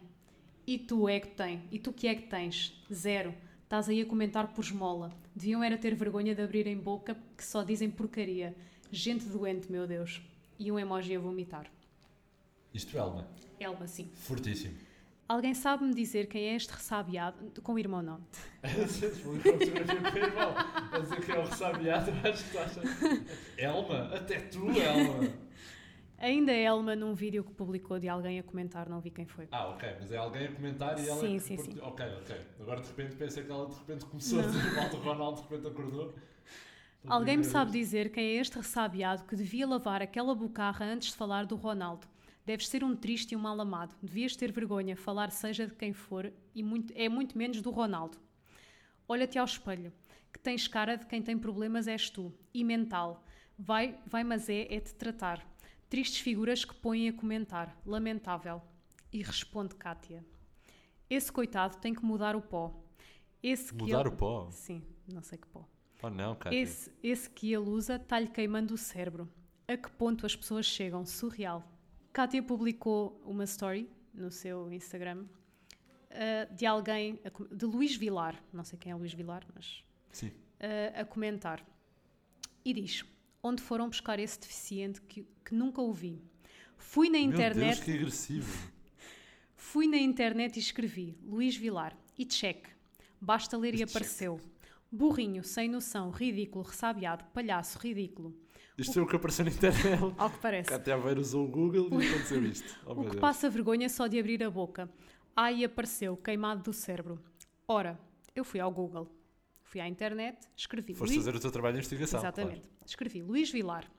E tu, ego tem? E tu que é que tens? Zero. Estás aí a comentar por esmola. Deviam era ter vergonha de abrirem boca que só dizem porcaria. Gente doente, meu Deus. E um emoji a vomitar. Isto, Elma. Elma, sim. Fortíssimo. Alguém sabe-me dizer quem é este ressabiado? Com o irmão, não. A dizer que é o ressabiado, acho que estás a... Elma, até tu, Elma. Ainda é Elma num vídeo que publicou de alguém a comentar, não vi quem foi. Ah, ok, mas é alguém a comentar e ela. Sim, é sim, que- sim. Ok, ok. Agora de repente pensei que ela de repente começou Não. a dizer mal do Ronaldo, de repente acordou. Alguém me sabe dizer quem é este ressabiado que devia lavar aquela bocarra antes de falar do Ronaldo? Deves ser um triste e um mal amado. Devias ter vergonha, falar seja de quem for, e muito- é muito menos do Ronaldo. Olha-te ao espelho, que tens cara de quem tem problemas és tu, e mental. Vai, vai mas é, é te tratar. Tristes figuras que põem a comentar. Lamentável. E responde Kátia. Esse coitado tem que mudar o pó. Esse que Mudar ele- o pó? Sim, não sei que pó. Oh não, Cátia. Esse, esse que ele usa está-lhe queimando o cérebro. A que ponto as pessoas chegam? Surreal. Kátia publicou uma story no seu Instagram uh, de alguém, a de Luís Vilar, não sei quem é Luís Vilar, mas Sim. uh, a comentar. E diz: Onde foram buscar esse deficiente que, que nunca ouvi? Fui na Meu internet. Deus, que agressivo. <laughs> Fui na internet e escrevi Luís Vilar e check. Basta ler e Este apareceu. Burrinho, sem noção, ridículo, ressabiado, palhaço, ridículo. Isto é o que apareceu na internet. Ao que parece. Cátia Aveiro usou o Google e aconteceu isto. Oh, O que Deus. passa vergonha só de abrir a boca. Ai, apareceu, queimado do cérebro. Ora, eu fui ao Google, fui à internet, escrevi. Foste Luís- fazer o teu trabalho de investigação. Exatamente. Escrevi Luís Vilar.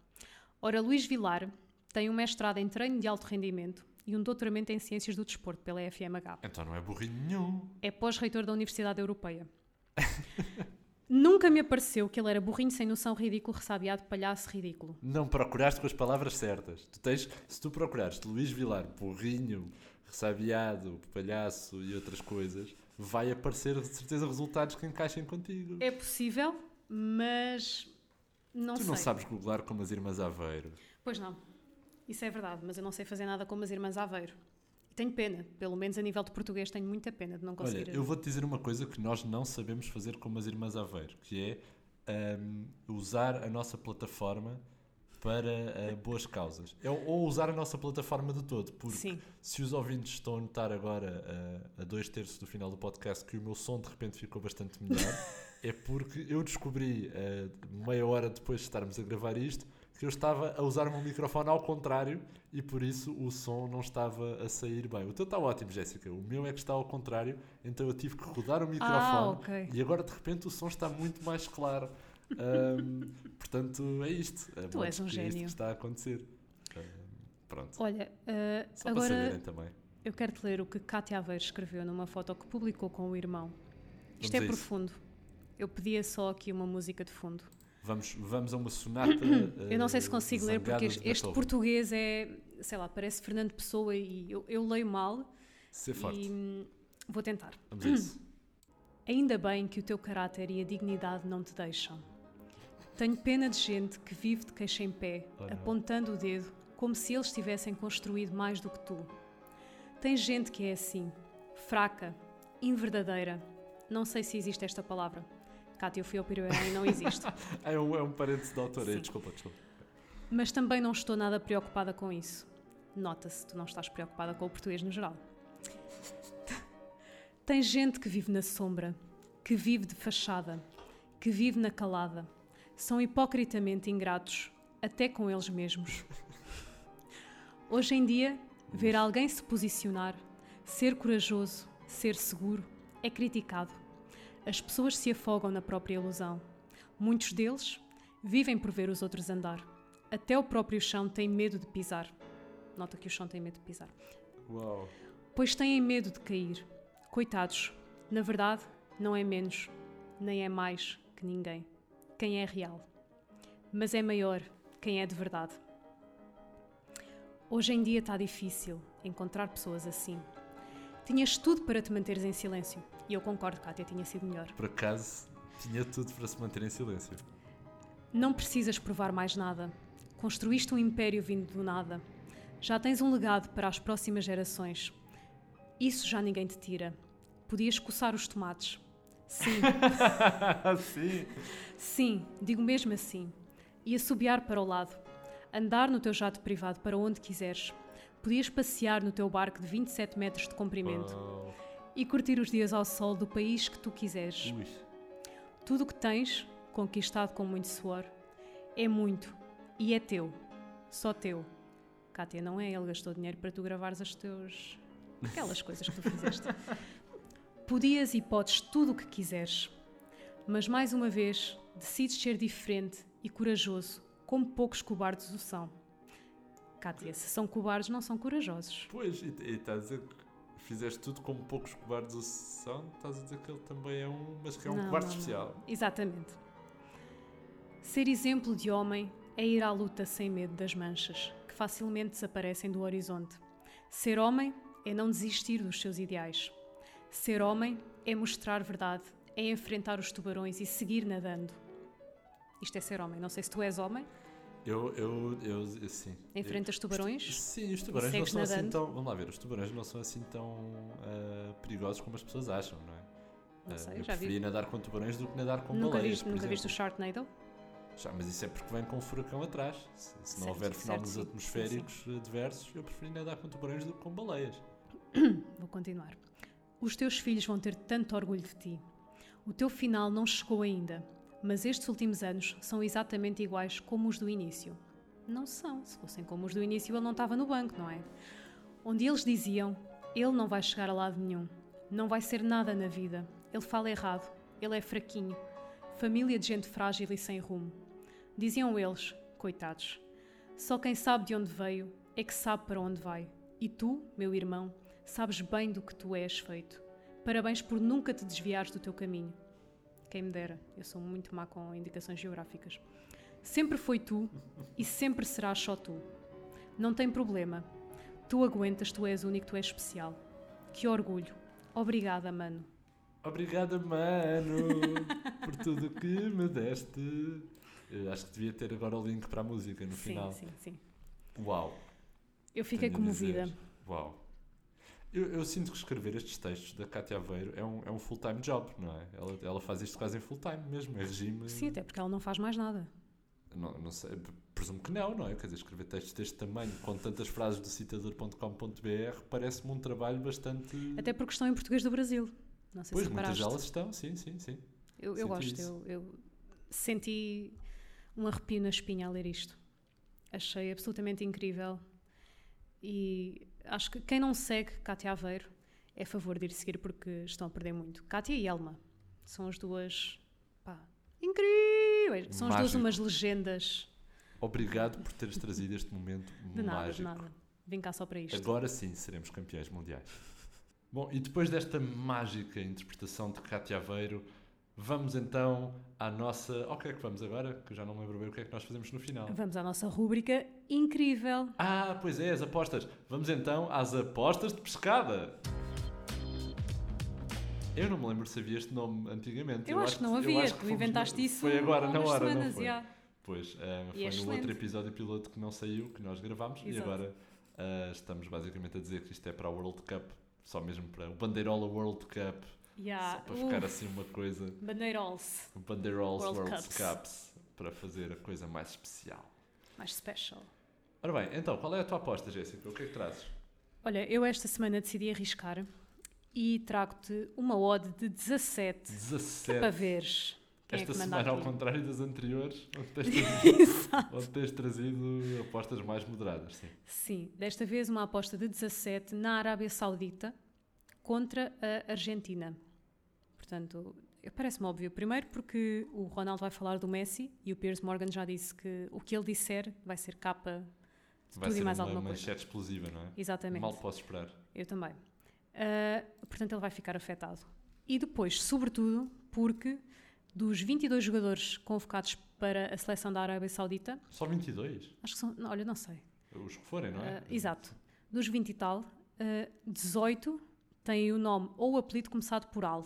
Ora, Luís Vilar tem um mestrado em treino de alto rendimento e um doutoramento em ciências do desporto pela FMH. Claro. Então não é burrinho nenhum. É pós-reitor da Universidade Europeia. <laughs> Nunca me apareceu que ele era burrinho sem noção, ridículo, ressabiado, palhaço, ridículo. Não procuraste com as palavras certas. Tu tens, se tu procurares Luís Vilar, burrinho, ressabiado, palhaço e outras coisas, vai aparecer de certeza resultados que encaixem contigo. É possível, mas não tu sei. não sabes googlar como as irmãs Aveiro. Pois não. Isso é verdade, mas eu não sei fazer nada como as irmãs Aveiro. Tenho pena, pelo menos a nível de português tenho muita pena de não conseguir. Olha, eu vou-te dizer uma coisa que nós não sabemos fazer como as irmãs Aveiro, que é hum, usar a nossa plataforma para uh, boas causas. É, ou usar a nossa plataforma de todo, porque Sim. se os ouvintes estão a notar agora, uh, a dois terços do final do podcast, que o meu som de repente ficou bastante melhor, <laughs> é porque eu descobri, uh, meia hora depois de estarmos a gravar isto, que eu estava a usar o meu microfone ao contrário e por isso o som não estava a sair bem. O teu está ótimo, Jéssica. O meu é que está ao contrário, então eu tive que rodar o microfone Ah, ok. e agora de repente o som está muito mais claro. Ahm, <laughs> portanto, é isto. É Tu és um que é isto gênio. que está a acontecer. Ahm, pronto. Olha, uh, Só para agora saberem também. eu quero-te ler o que Cátia Aveiro escreveu numa foto que publicou com o irmão. Isto Vamos é isso. profundo. Eu pedia só aqui uma música de fundo. Vamos, vamos a uma sonata. <coughs> Eu não sei se eh, consigo ler porque este, português é, sei lá, parece Fernando Pessoa e eu, eu leio mal. Ser forte. E vou tentar. Vamos a isso. <coughs> Ainda bem que o teu caráter e a dignidade não te deixam. Tenho pena de gente que vive de queixa em pé, Oh, apontando o dedo, como se eles tivessem construído mais do que tu. Tem gente que é assim, fraca, inverdadeira. Não sei se existe esta palavra. Cátia, eu fui ao Piruerão e não existe. <laughs> É, um, é um parente de autor. Sim. Desculpa, desculpa. Mas também não estou nada preocupada com isso. Nota-se, tu não estás preocupada com o português no geral. Tem gente que vive na sombra, que vive de fachada, que vive na calada. São hipocritamente ingratos, até com eles mesmos. Hoje em dia, ver alguém se posicionar, ser corajoso, ser seguro, é criticado. As pessoas se afogam na própria ilusão. Muitos deles vivem por ver os outros andar. Até o próprio chão tem medo de pisar. Nota que o chão tem medo de pisar. Uau. Pois têm medo de cair. Coitados, na verdade, não é menos, nem é mais que ninguém. Quem é real. Mas é maior quem é de verdade. Hoje em dia está difícil encontrar pessoas assim. Tinhas tudo para te manteres em silêncio. E eu concordo que até tinha sido melhor. Por acaso, tinha tudo para se manter em silêncio. Não precisas provar mais nada. Construíste um império vindo do nada. Já tens um legado para as próximas gerações. Isso já ninguém te tira. Podias coçar os tomates. Sim. <laughs> Sim. Sim, digo mesmo assim. E assobiar para o lado. Andar no teu jato privado para onde quiseres. Podias passear no teu barco de 27 metros de comprimento. Oh, E curtir os dias ao sol do país que tu quiseres. ui. Tudo o que tens, conquistado com muito suor, é muito e é teu. Só teu. Kátia, não é? Ele gastou dinheiro para tu gravares as teus. aquelas coisas que tu fizeste. <laughs> Podias e podes tudo o que quiseres. Mas mais uma vez, decides ser diferente e corajoso, como poucos cobardes o são. Kátia, se são cobardes, não são corajosos. Pois, e e estás a dizer que fizeste tudo como poucos cobardes o são, estás a dizer que ele também é um, mas que é um Não, cobarde não, não. especial. Exatamente. Ser exemplo de homem é ir à luta sem medo das manchas, que facilmente desaparecem do horizonte. Ser homem é não desistir dos seus ideais. Ser homem é mostrar verdade, é enfrentar os tubarões e seguir nadando. Isto é ser homem. Não sei se tu és homem. Eu, eu, eu, sim. Enfrentas Eu- tubarões? os- Sim, os tubarões não são assim tão. Vamos lá ver, os tubarões não são assim tão ah, perigosos como as pessoas acham, não é? Não Ah, sei, eu já vi. preferia nadar com tubarões do que nadar com nunca baleias. viste, nunca viste o. Sharknado? Já, mas isso é porque vem com um furacão atrás. Se, se não Certo, houver fenómenos certo, sim. atmosféricos adversos, eu preferi nadar com tubarões do que com baleias. <coughs> Vou continuar. Os teus filhos vão ter tanto orgulho de ti. O teu final não chegou ainda, mas estes últimos anos são exatamente iguais como os do início. Não são. Se fossem como os do início, ele não estava no banco, não é? Onde eles diziam: ele não vai chegar a lado nenhum, não vai ser nada na vida, ele fala errado, ele é fraquinho, família de gente frágil e sem rumo. Diziam eles, coitados. Só quem sabe de onde veio é que sabe para onde vai. E tu, meu irmão, sabes bem do que tu és feito. Parabéns por nunca te desviares do teu caminho. Quem me dera, eu sou muito má com indicações geográficas. Sempre foi tu e sempre serás só tu. Não tem problema. Tu aguentas, tu és único, tu és especial. Que orgulho. Obrigada, mano. Obrigada, mano, por tudo que me deste. Eu acho que devia ter agora o link para a música no Sim, final. sim, sim. Uau! Eu fiquei comovida. Uau! Eu, eu sinto que escrever estes textos da Cátia Aveiro é um, é um full-time job, não é? Ela, ela faz isto quase em full-time mesmo, é regime. Sim, até porque ela não faz mais nada. Não, não sei, presumo que não, não é? Quer dizer, escrever textos deste tamanho, com tantas frases do citador.com.br, parece-me um trabalho bastante. Até porque estão em português do Brasil. Não sei pois, se muitas delas estão, sim, sim, sim. Eu, eu gosto, eu, eu senti um arrepio na espinha a ler isto. Achei absolutamente incrível e acho que quem não segue Cátia Aveiro é a favor de ir seguir porque estão a perder muito. Cátia e Elma são as duas pá, incríveis. São as duas Mágico. umas legendas Obrigado por teres trazido este momento <laughs> de nada, mágico. de nada. Vim cá só para isto. Agora sim seremos campeões mundiais. Bom, e depois desta mágica interpretação de Cátia Aveiro, vamos então à nossa. Ao que é que vamos agora? Que eu já não lembro bem o que é que nós fazemos no final. Vamos à nossa rúbrica incrível. Ah, pois é, as apostas. Vamos então às apostas de pescada. Eu não me lembro se havia este nome antigamente. Eu acho que não eu havia, acho que tu inventaste isso Foi agora, na hora, não semanas, foi? já. Pois, E foi é no outro excelente. episódio piloto que não saiu, que nós gravámos, e Exato. agora eh, estamos basicamente a dizer que isto é para a World Cup, só mesmo para o Bandeirola World Cup, Yeah. só para ficar Uf. assim uma coisa, Bandeirols. Bandeirols World World, Cups. Cups, para fazer a coisa mais especial. Mais special. Ora bem, então, qual é a tua aposta, Jéssica? O que é que trazes? Olha, eu esta semana decidi arriscar e trago-te uma ode de 17. Que é 17. para veres quem Esta é que manda semana, ao aqui. contrário das anteriores, onde tens, <laughs> trazido, onde tens trazido apostas mais moderadas, sim. Sim, desta vez uma aposta de 17 na Arábia Saudita contra a Argentina. Portanto, parece-me óbvio. Primeiro porque o Ronaldo vai falar do Messi e o Piers Morgan já disse que o que ele disser vai ser capa de Vai tudo ser e mais uma alguma coisa. manchete explosiva, não é? Exatamente. Mal posso esperar. Eu também. Ah, portanto, ele vai ficar afetado. E depois, sobretudo, porque dos 22 jogadores convocados para a seleção da Arábia Saudita, Só 22? acho que são, não, olha, não sei. Os que forem, não é? Ah, exato. Dos 20 e tal, ah, 18 têm o nome ou o apelido começado por Al.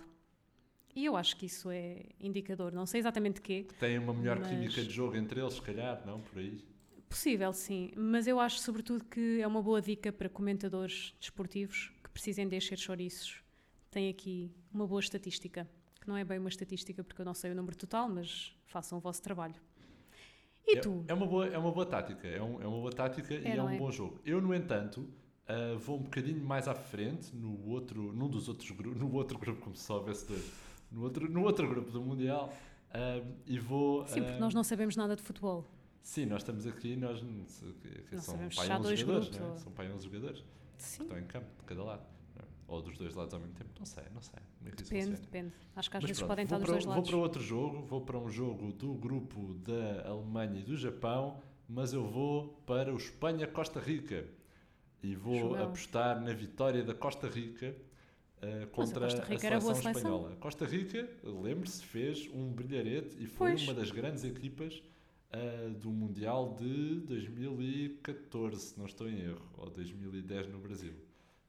E eu acho que isso é indicador, não sei exatamente de quê. Tem uma melhor mas- química de jogo entre eles, se calhar, não? Por aí. Possível, sim, mas eu acho sobretudo que é uma boa dica para comentadores desportivos que precisem de encher chouriços. Tem aqui uma boa estatística. que não é bem uma estatística porque eu não sei o número total, mas façam o vosso trabalho. E é, tu? É uma boa, é uma boa tática, é, um, é uma boa tática e é um é? bom jogo. Eu, no entanto, ah, vou um bocadinho mais à frente no outro, num dos outros grupos, no outro grupo, como se só houvesse dois, no outro, no outro grupo do Mundial, ah, e vou... Sim, porque ah, nós não sabemos nada de futebol. Sim, nós estamos aqui, nós não que- são pai 11 dois jogadores, grupos é? ou- São pai 11 jogadores Sim. que estão em campo, de cada lado. é? Ou dos dois lados ao mesmo tempo, não sei, não sei. É Depende, depende. Acho que às Mas vezes pronto, podem estar vou dos para, dois Vou lados. para outro jogo, vou para um jogo do grupo da Alemanha e do Japão, mas eu vou para o Espanha-Costa Rica. E vou apostar na vitória da Costa Rica eh, a contra Costa a Rica era seleção seleção. espanhola. A Costa Rica, lembre-se, fez um brilharete e foi Pois. uma das grandes equipas eh, do Mundial de 2014, se não estou em erro, ou 2010 no Brasil.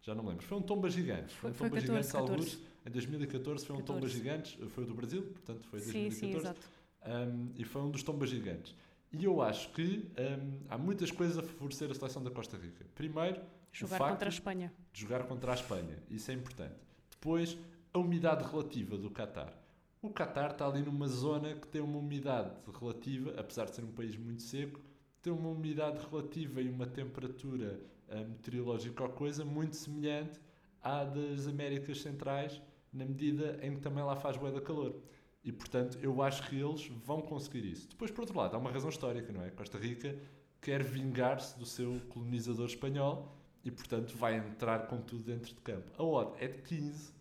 Já não me lembro. Foi um tomba gigante. Foi, Foi- um foi tomba 14, gigante, alguns. 14. Em 2014 foi um tomba 14. gigante. Foi o do Brasil, portanto foi Sim, 2014. sim, exato. Um, e foi um dos tombas gigantes. E eu acho que um, há muitas coisas a favorecer a seleção da Costa Rica. Primeiro, Jogar contra a Espanha. de jogar contra a Espanha. Isso é importante. Depois, a umidade relativa do Qatar. O Qatar está ali numa zona que tem uma umidade relativa, apesar de ser um país muito seco, tem uma umidade relativa e uma temperatura ah, meteorológica ou coisa muito semelhante à das Américas Centrais, na medida em que também lá faz bué da calor. E, portanto, eu acho que eles vão conseguir isso. Depois, por outro lado, há uma razão histórica, não é? Costa Rica quer vingar-se do seu colonizador espanhol e, portanto, vai entrar com tudo dentro de campo. A odd é de 15,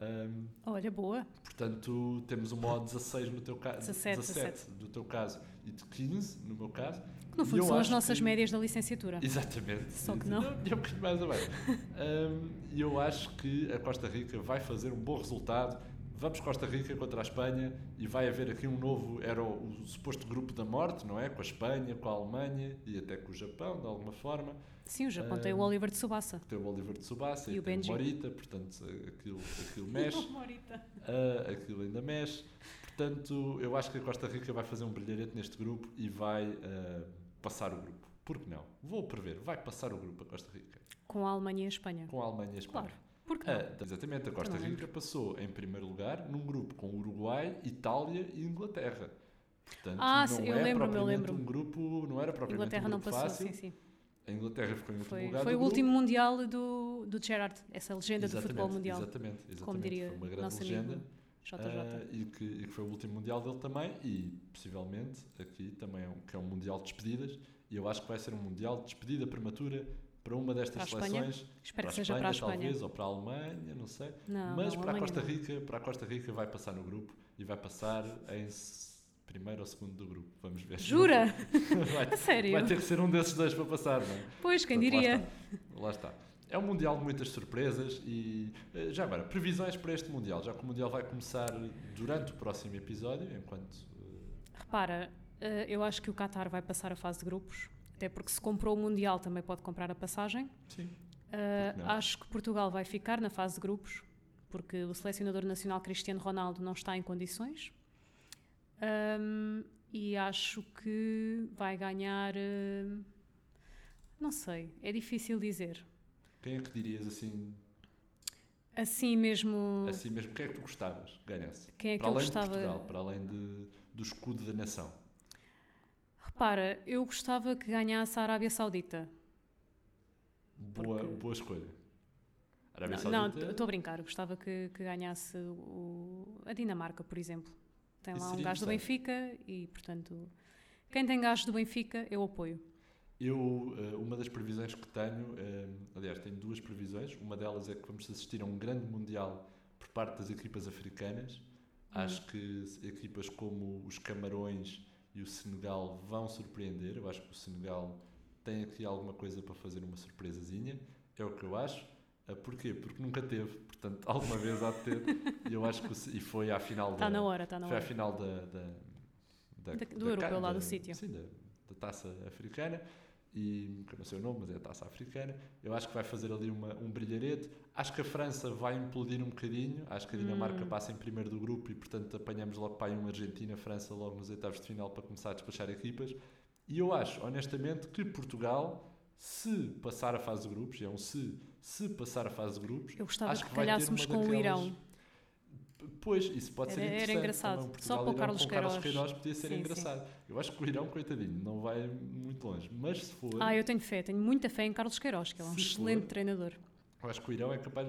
hum, Olha, boa. portanto, temos uma odd 16 no teu caso, 17, 17. do teu caso e de 15 no meu caso. Que no fundo são as nossas que- médias da licenciatura. Exatamente. Só que não. E <laughs> um bocadinho mais abaixo. E eu acho que a Costa Rica vai fazer um bom resultado. Vamos Costa Rica contra a Espanha e vai haver aqui um novo. Era o, o suposto grupo da morte, não é? Com a Espanha, com a Alemanha e até com o Japão, de alguma forma. Sim, o Japão tem o Oliver de Subassa. Tem o Oliver de Subassa E e, o tem Benji. o Morita, portanto aquilo, aquilo <laughs> mexe. Morita. Ah, aquilo ainda mexe. Portanto, eu acho que a Costa Rica vai fazer um brilharete neste grupo e vai ah, passar o grupo. Por que não? Vou prever, vai passar o grupo a Costa Rica. Com a Alemanha e a Espanha. Com a Alemanha e a Espanha. Claro. Por que não? Ah, exatamente, a Costa não Rica passou em primeiro lugar num grupo com Uruguai, Itália e Inglaterra. Portanto, Ah, não eu é lembro-me, eu propriamente lembro-me. um grupo, não era propriamente Inglaterra um não grupo passou, fácil. sim, sim. A Inglaterra ficou em último Foi, lugar foi o grupo. último Mundial do, do Gerrard, essa legenda do futebol Exatamente, mundial. Exatamente, exatamente. Como diria foi uma grande legenda. amigo JJ. Ah, e, que, e que foi o último Mundial dele também, e possivelmente aqui também é um, que é um Mundial de despedidas, e eu acho que vai ser um Mundial de despedida prematura para uma destas Para Espanha? seleções. Espero para que seja para a Espanha. talvez, ou para a Alemanha, não sei. Não, Mas não, para, a Costa. Rica, para a Costa Rica vai passar no grupo e vai passar em primeiro ou segundo do grupo. Vamos ver. Jura? <laughs> vai, <laughs> A sério? Vai ter que ser um desses dois para passar, não é? Pois, quem Portanto, lá diria? está. Lá está. É um Mundial de muitas surpresas e eh, já agora, previsões para este Mundial, já que o Mundial vai começar durante o próximo episódio, enquanto eh, Repara, eh, eu acho que o Qatar vai passar a fase de grupos, até porque se comprou o Mundial também pode comprar a passagem. Sim. Não? acho que Portugal vai ficar na fase de grupos, porque o selecionador nacional Cristiano Ronaldo não está em condições. Ahm, e acho que vai ganhar. eh, não sei, é difícil dizer. quem é que dirias assim, Assim mesmo. assim mesmo, quem é que tu gostavas ganhasse? Quem é que para eu além gostava- de Portugal, para além de, do escudo da nação. Repara, eu gostava que ganhasse a Arábia Saudita. Boa, boa escolha. Arábia Não, não, Saudita. estou a brincar. Eu gostava que, que ganhasse o- a Dinamarca, por exemplo. Tem Isso lá um gajo do. Benfica e, portanto, quem tem gajos do Benfica, eu apoio. Eu, eh, uma das previsões que tenho, eh, aliás, tenho duas previsões. Uma delas é que vamos assistir a um grande Mundial por parte das equipas africanas. Acho que equipas como os Camarões e o Senegal vão surpreender. Eu acho que o Senegal tem aqui alguma coisa para fazer uma surpresazinha. É o que eu acho. Ah, Porquê? Porque nunca teve. Portanto, <laughs> alguma vez há de ter. E eu acho que o e foi à final Está na hora, está na foi hora. à final da, da, da- Da- do da europeu lá do sítio. Sim, da taça africana. E que eu não sei o nome, mas é a taça africana. Eu acho que vai fazer ali uma, um brilharete. Acho que a França vai implodir um bocadinho. Acho que a Dinamarca Hum. passa em primeiro do grupo e, portanto, apanhamos logo para aí um Argentina-França logo nos oitavos de final para começar a despachar equipas. E eu acho, honestamente, que Portugal, se passar a fase de grupos, é um se, se passar a fase de grupos, Eu gostava acho que ter calhássemos uma com o Irão. Pois, isso pode ser Era- era interessante. engraçado. também. Só para o Carlos Carlos Queiroz. Queiroz podia ser Sim, engraçado. Eu acho que o Irão, coitadinho, não vai muito longe. Mas se for, Ah, eu tenho fé, tenho muita fé em Carlos Queiroz, que é um excelente for- treinador. eu acho que o Irão é capaz.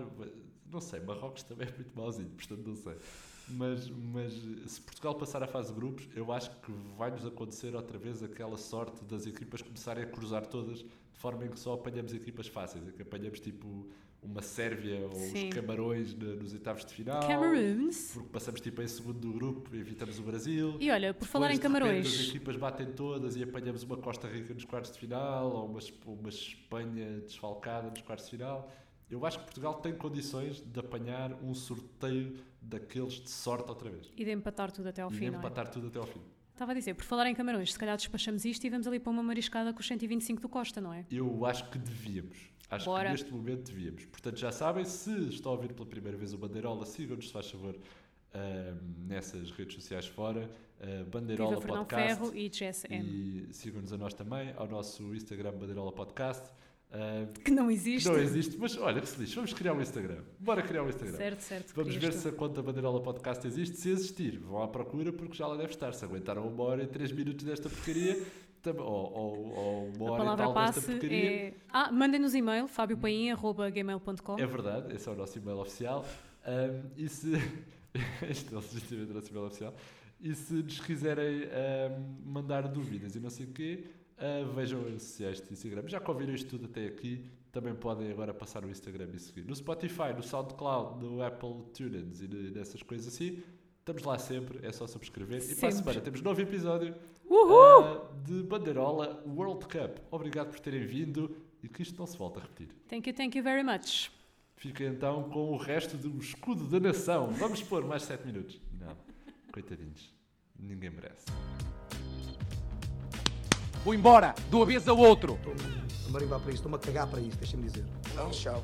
Não sei, Marrocos também é muito mauzinho, portanto não sei. Mas, mas se Portugal passar à fase de grupos, eu acho que vai-nos acontecer outra vez aquela sorte das equipas começarem a cruzar todas de forma em que só apanhamos equipas fáceis, em que apanhamos tipo uma Sérvia ou Sim. os Camarões na- nos oitavos de final. Cameroons. Porque passamos tipo em segundo do grupo e evitamos o Brasil. E olha, por falar em Depois, de repente, Camarões. as equipas batem todas e apanhamos uma Costa Rica nos quartos de final ou uma, uma Espanha desfalcada nos quartos de final. Eu acho que Portugal tem condições de apanhar um sorteio daqueles de sorte outra vez. E de empatar tudo até ao e fim, de não é? empatar tudo até ao fim. Estava a dizer, por falar em Camarões, se calhar despachamos isto e vamos ali para uma mariscada com os 125 do Costa, não é? Eu acho que devíamos. Acho Bora. que neste momento devíamos. Portanto, já sabem, se estão a ouvir pela primeira vez o Bandeirola, sigam-nos, se faz favor, ahm, nessas redes sociais fora. Uh, Bandeirola Podcast. Ferro e Jess M. E sigam-nos a nós também, ao nosso Instagram Bandeirola Podcast. Que não existe. que não existe, mas olha que se lixe, vamos criar um Instagram. Bora criar um Instagram. Certo, certo, Vamos ver tu. se a conta Bandeirola Podcast existe. Se existir, vão à procura porque já lá deve estar. Se aguentaram uma hora e três minutos desta porcaria, ou, ou, ou uma A hora e palavra tal desta passe porcaria. é... Ah, mandem-nos e-mail, fabiopaim.gmail.com É verdade, esse é o nosso e-mail oficial. Ahm, e se. <laughs> este é o nosso e-mail oficial. E se nos quiserem ahm, mandar dúvidas e não sei o quê, ah, vejam redes sociais do Instagram. Já que ouviram isto tudo até aqui, também podem agora passar o Instagram e seguir. No Spotify, no SoundCloud, no Apple Tunes e ne- nessas coisas assim. Estamos lá sempre, é só subscrever. E para a Sempre. semana temos novo episódio ah, de Bandeirola World Cup. Obrigado por terem vindo e que isto não se volta a repetir. Thank you, thank you very much. Fica então com o resto do escudo da nação. Vamos pôr mais 7 minutos. Não, coitadinhos. Ninguém merece. Vou embora, de uma vez ao outro. Estou-me a marimbar para isto, estou-me a cagar para isto, deixa-me dizer. Não, tchau.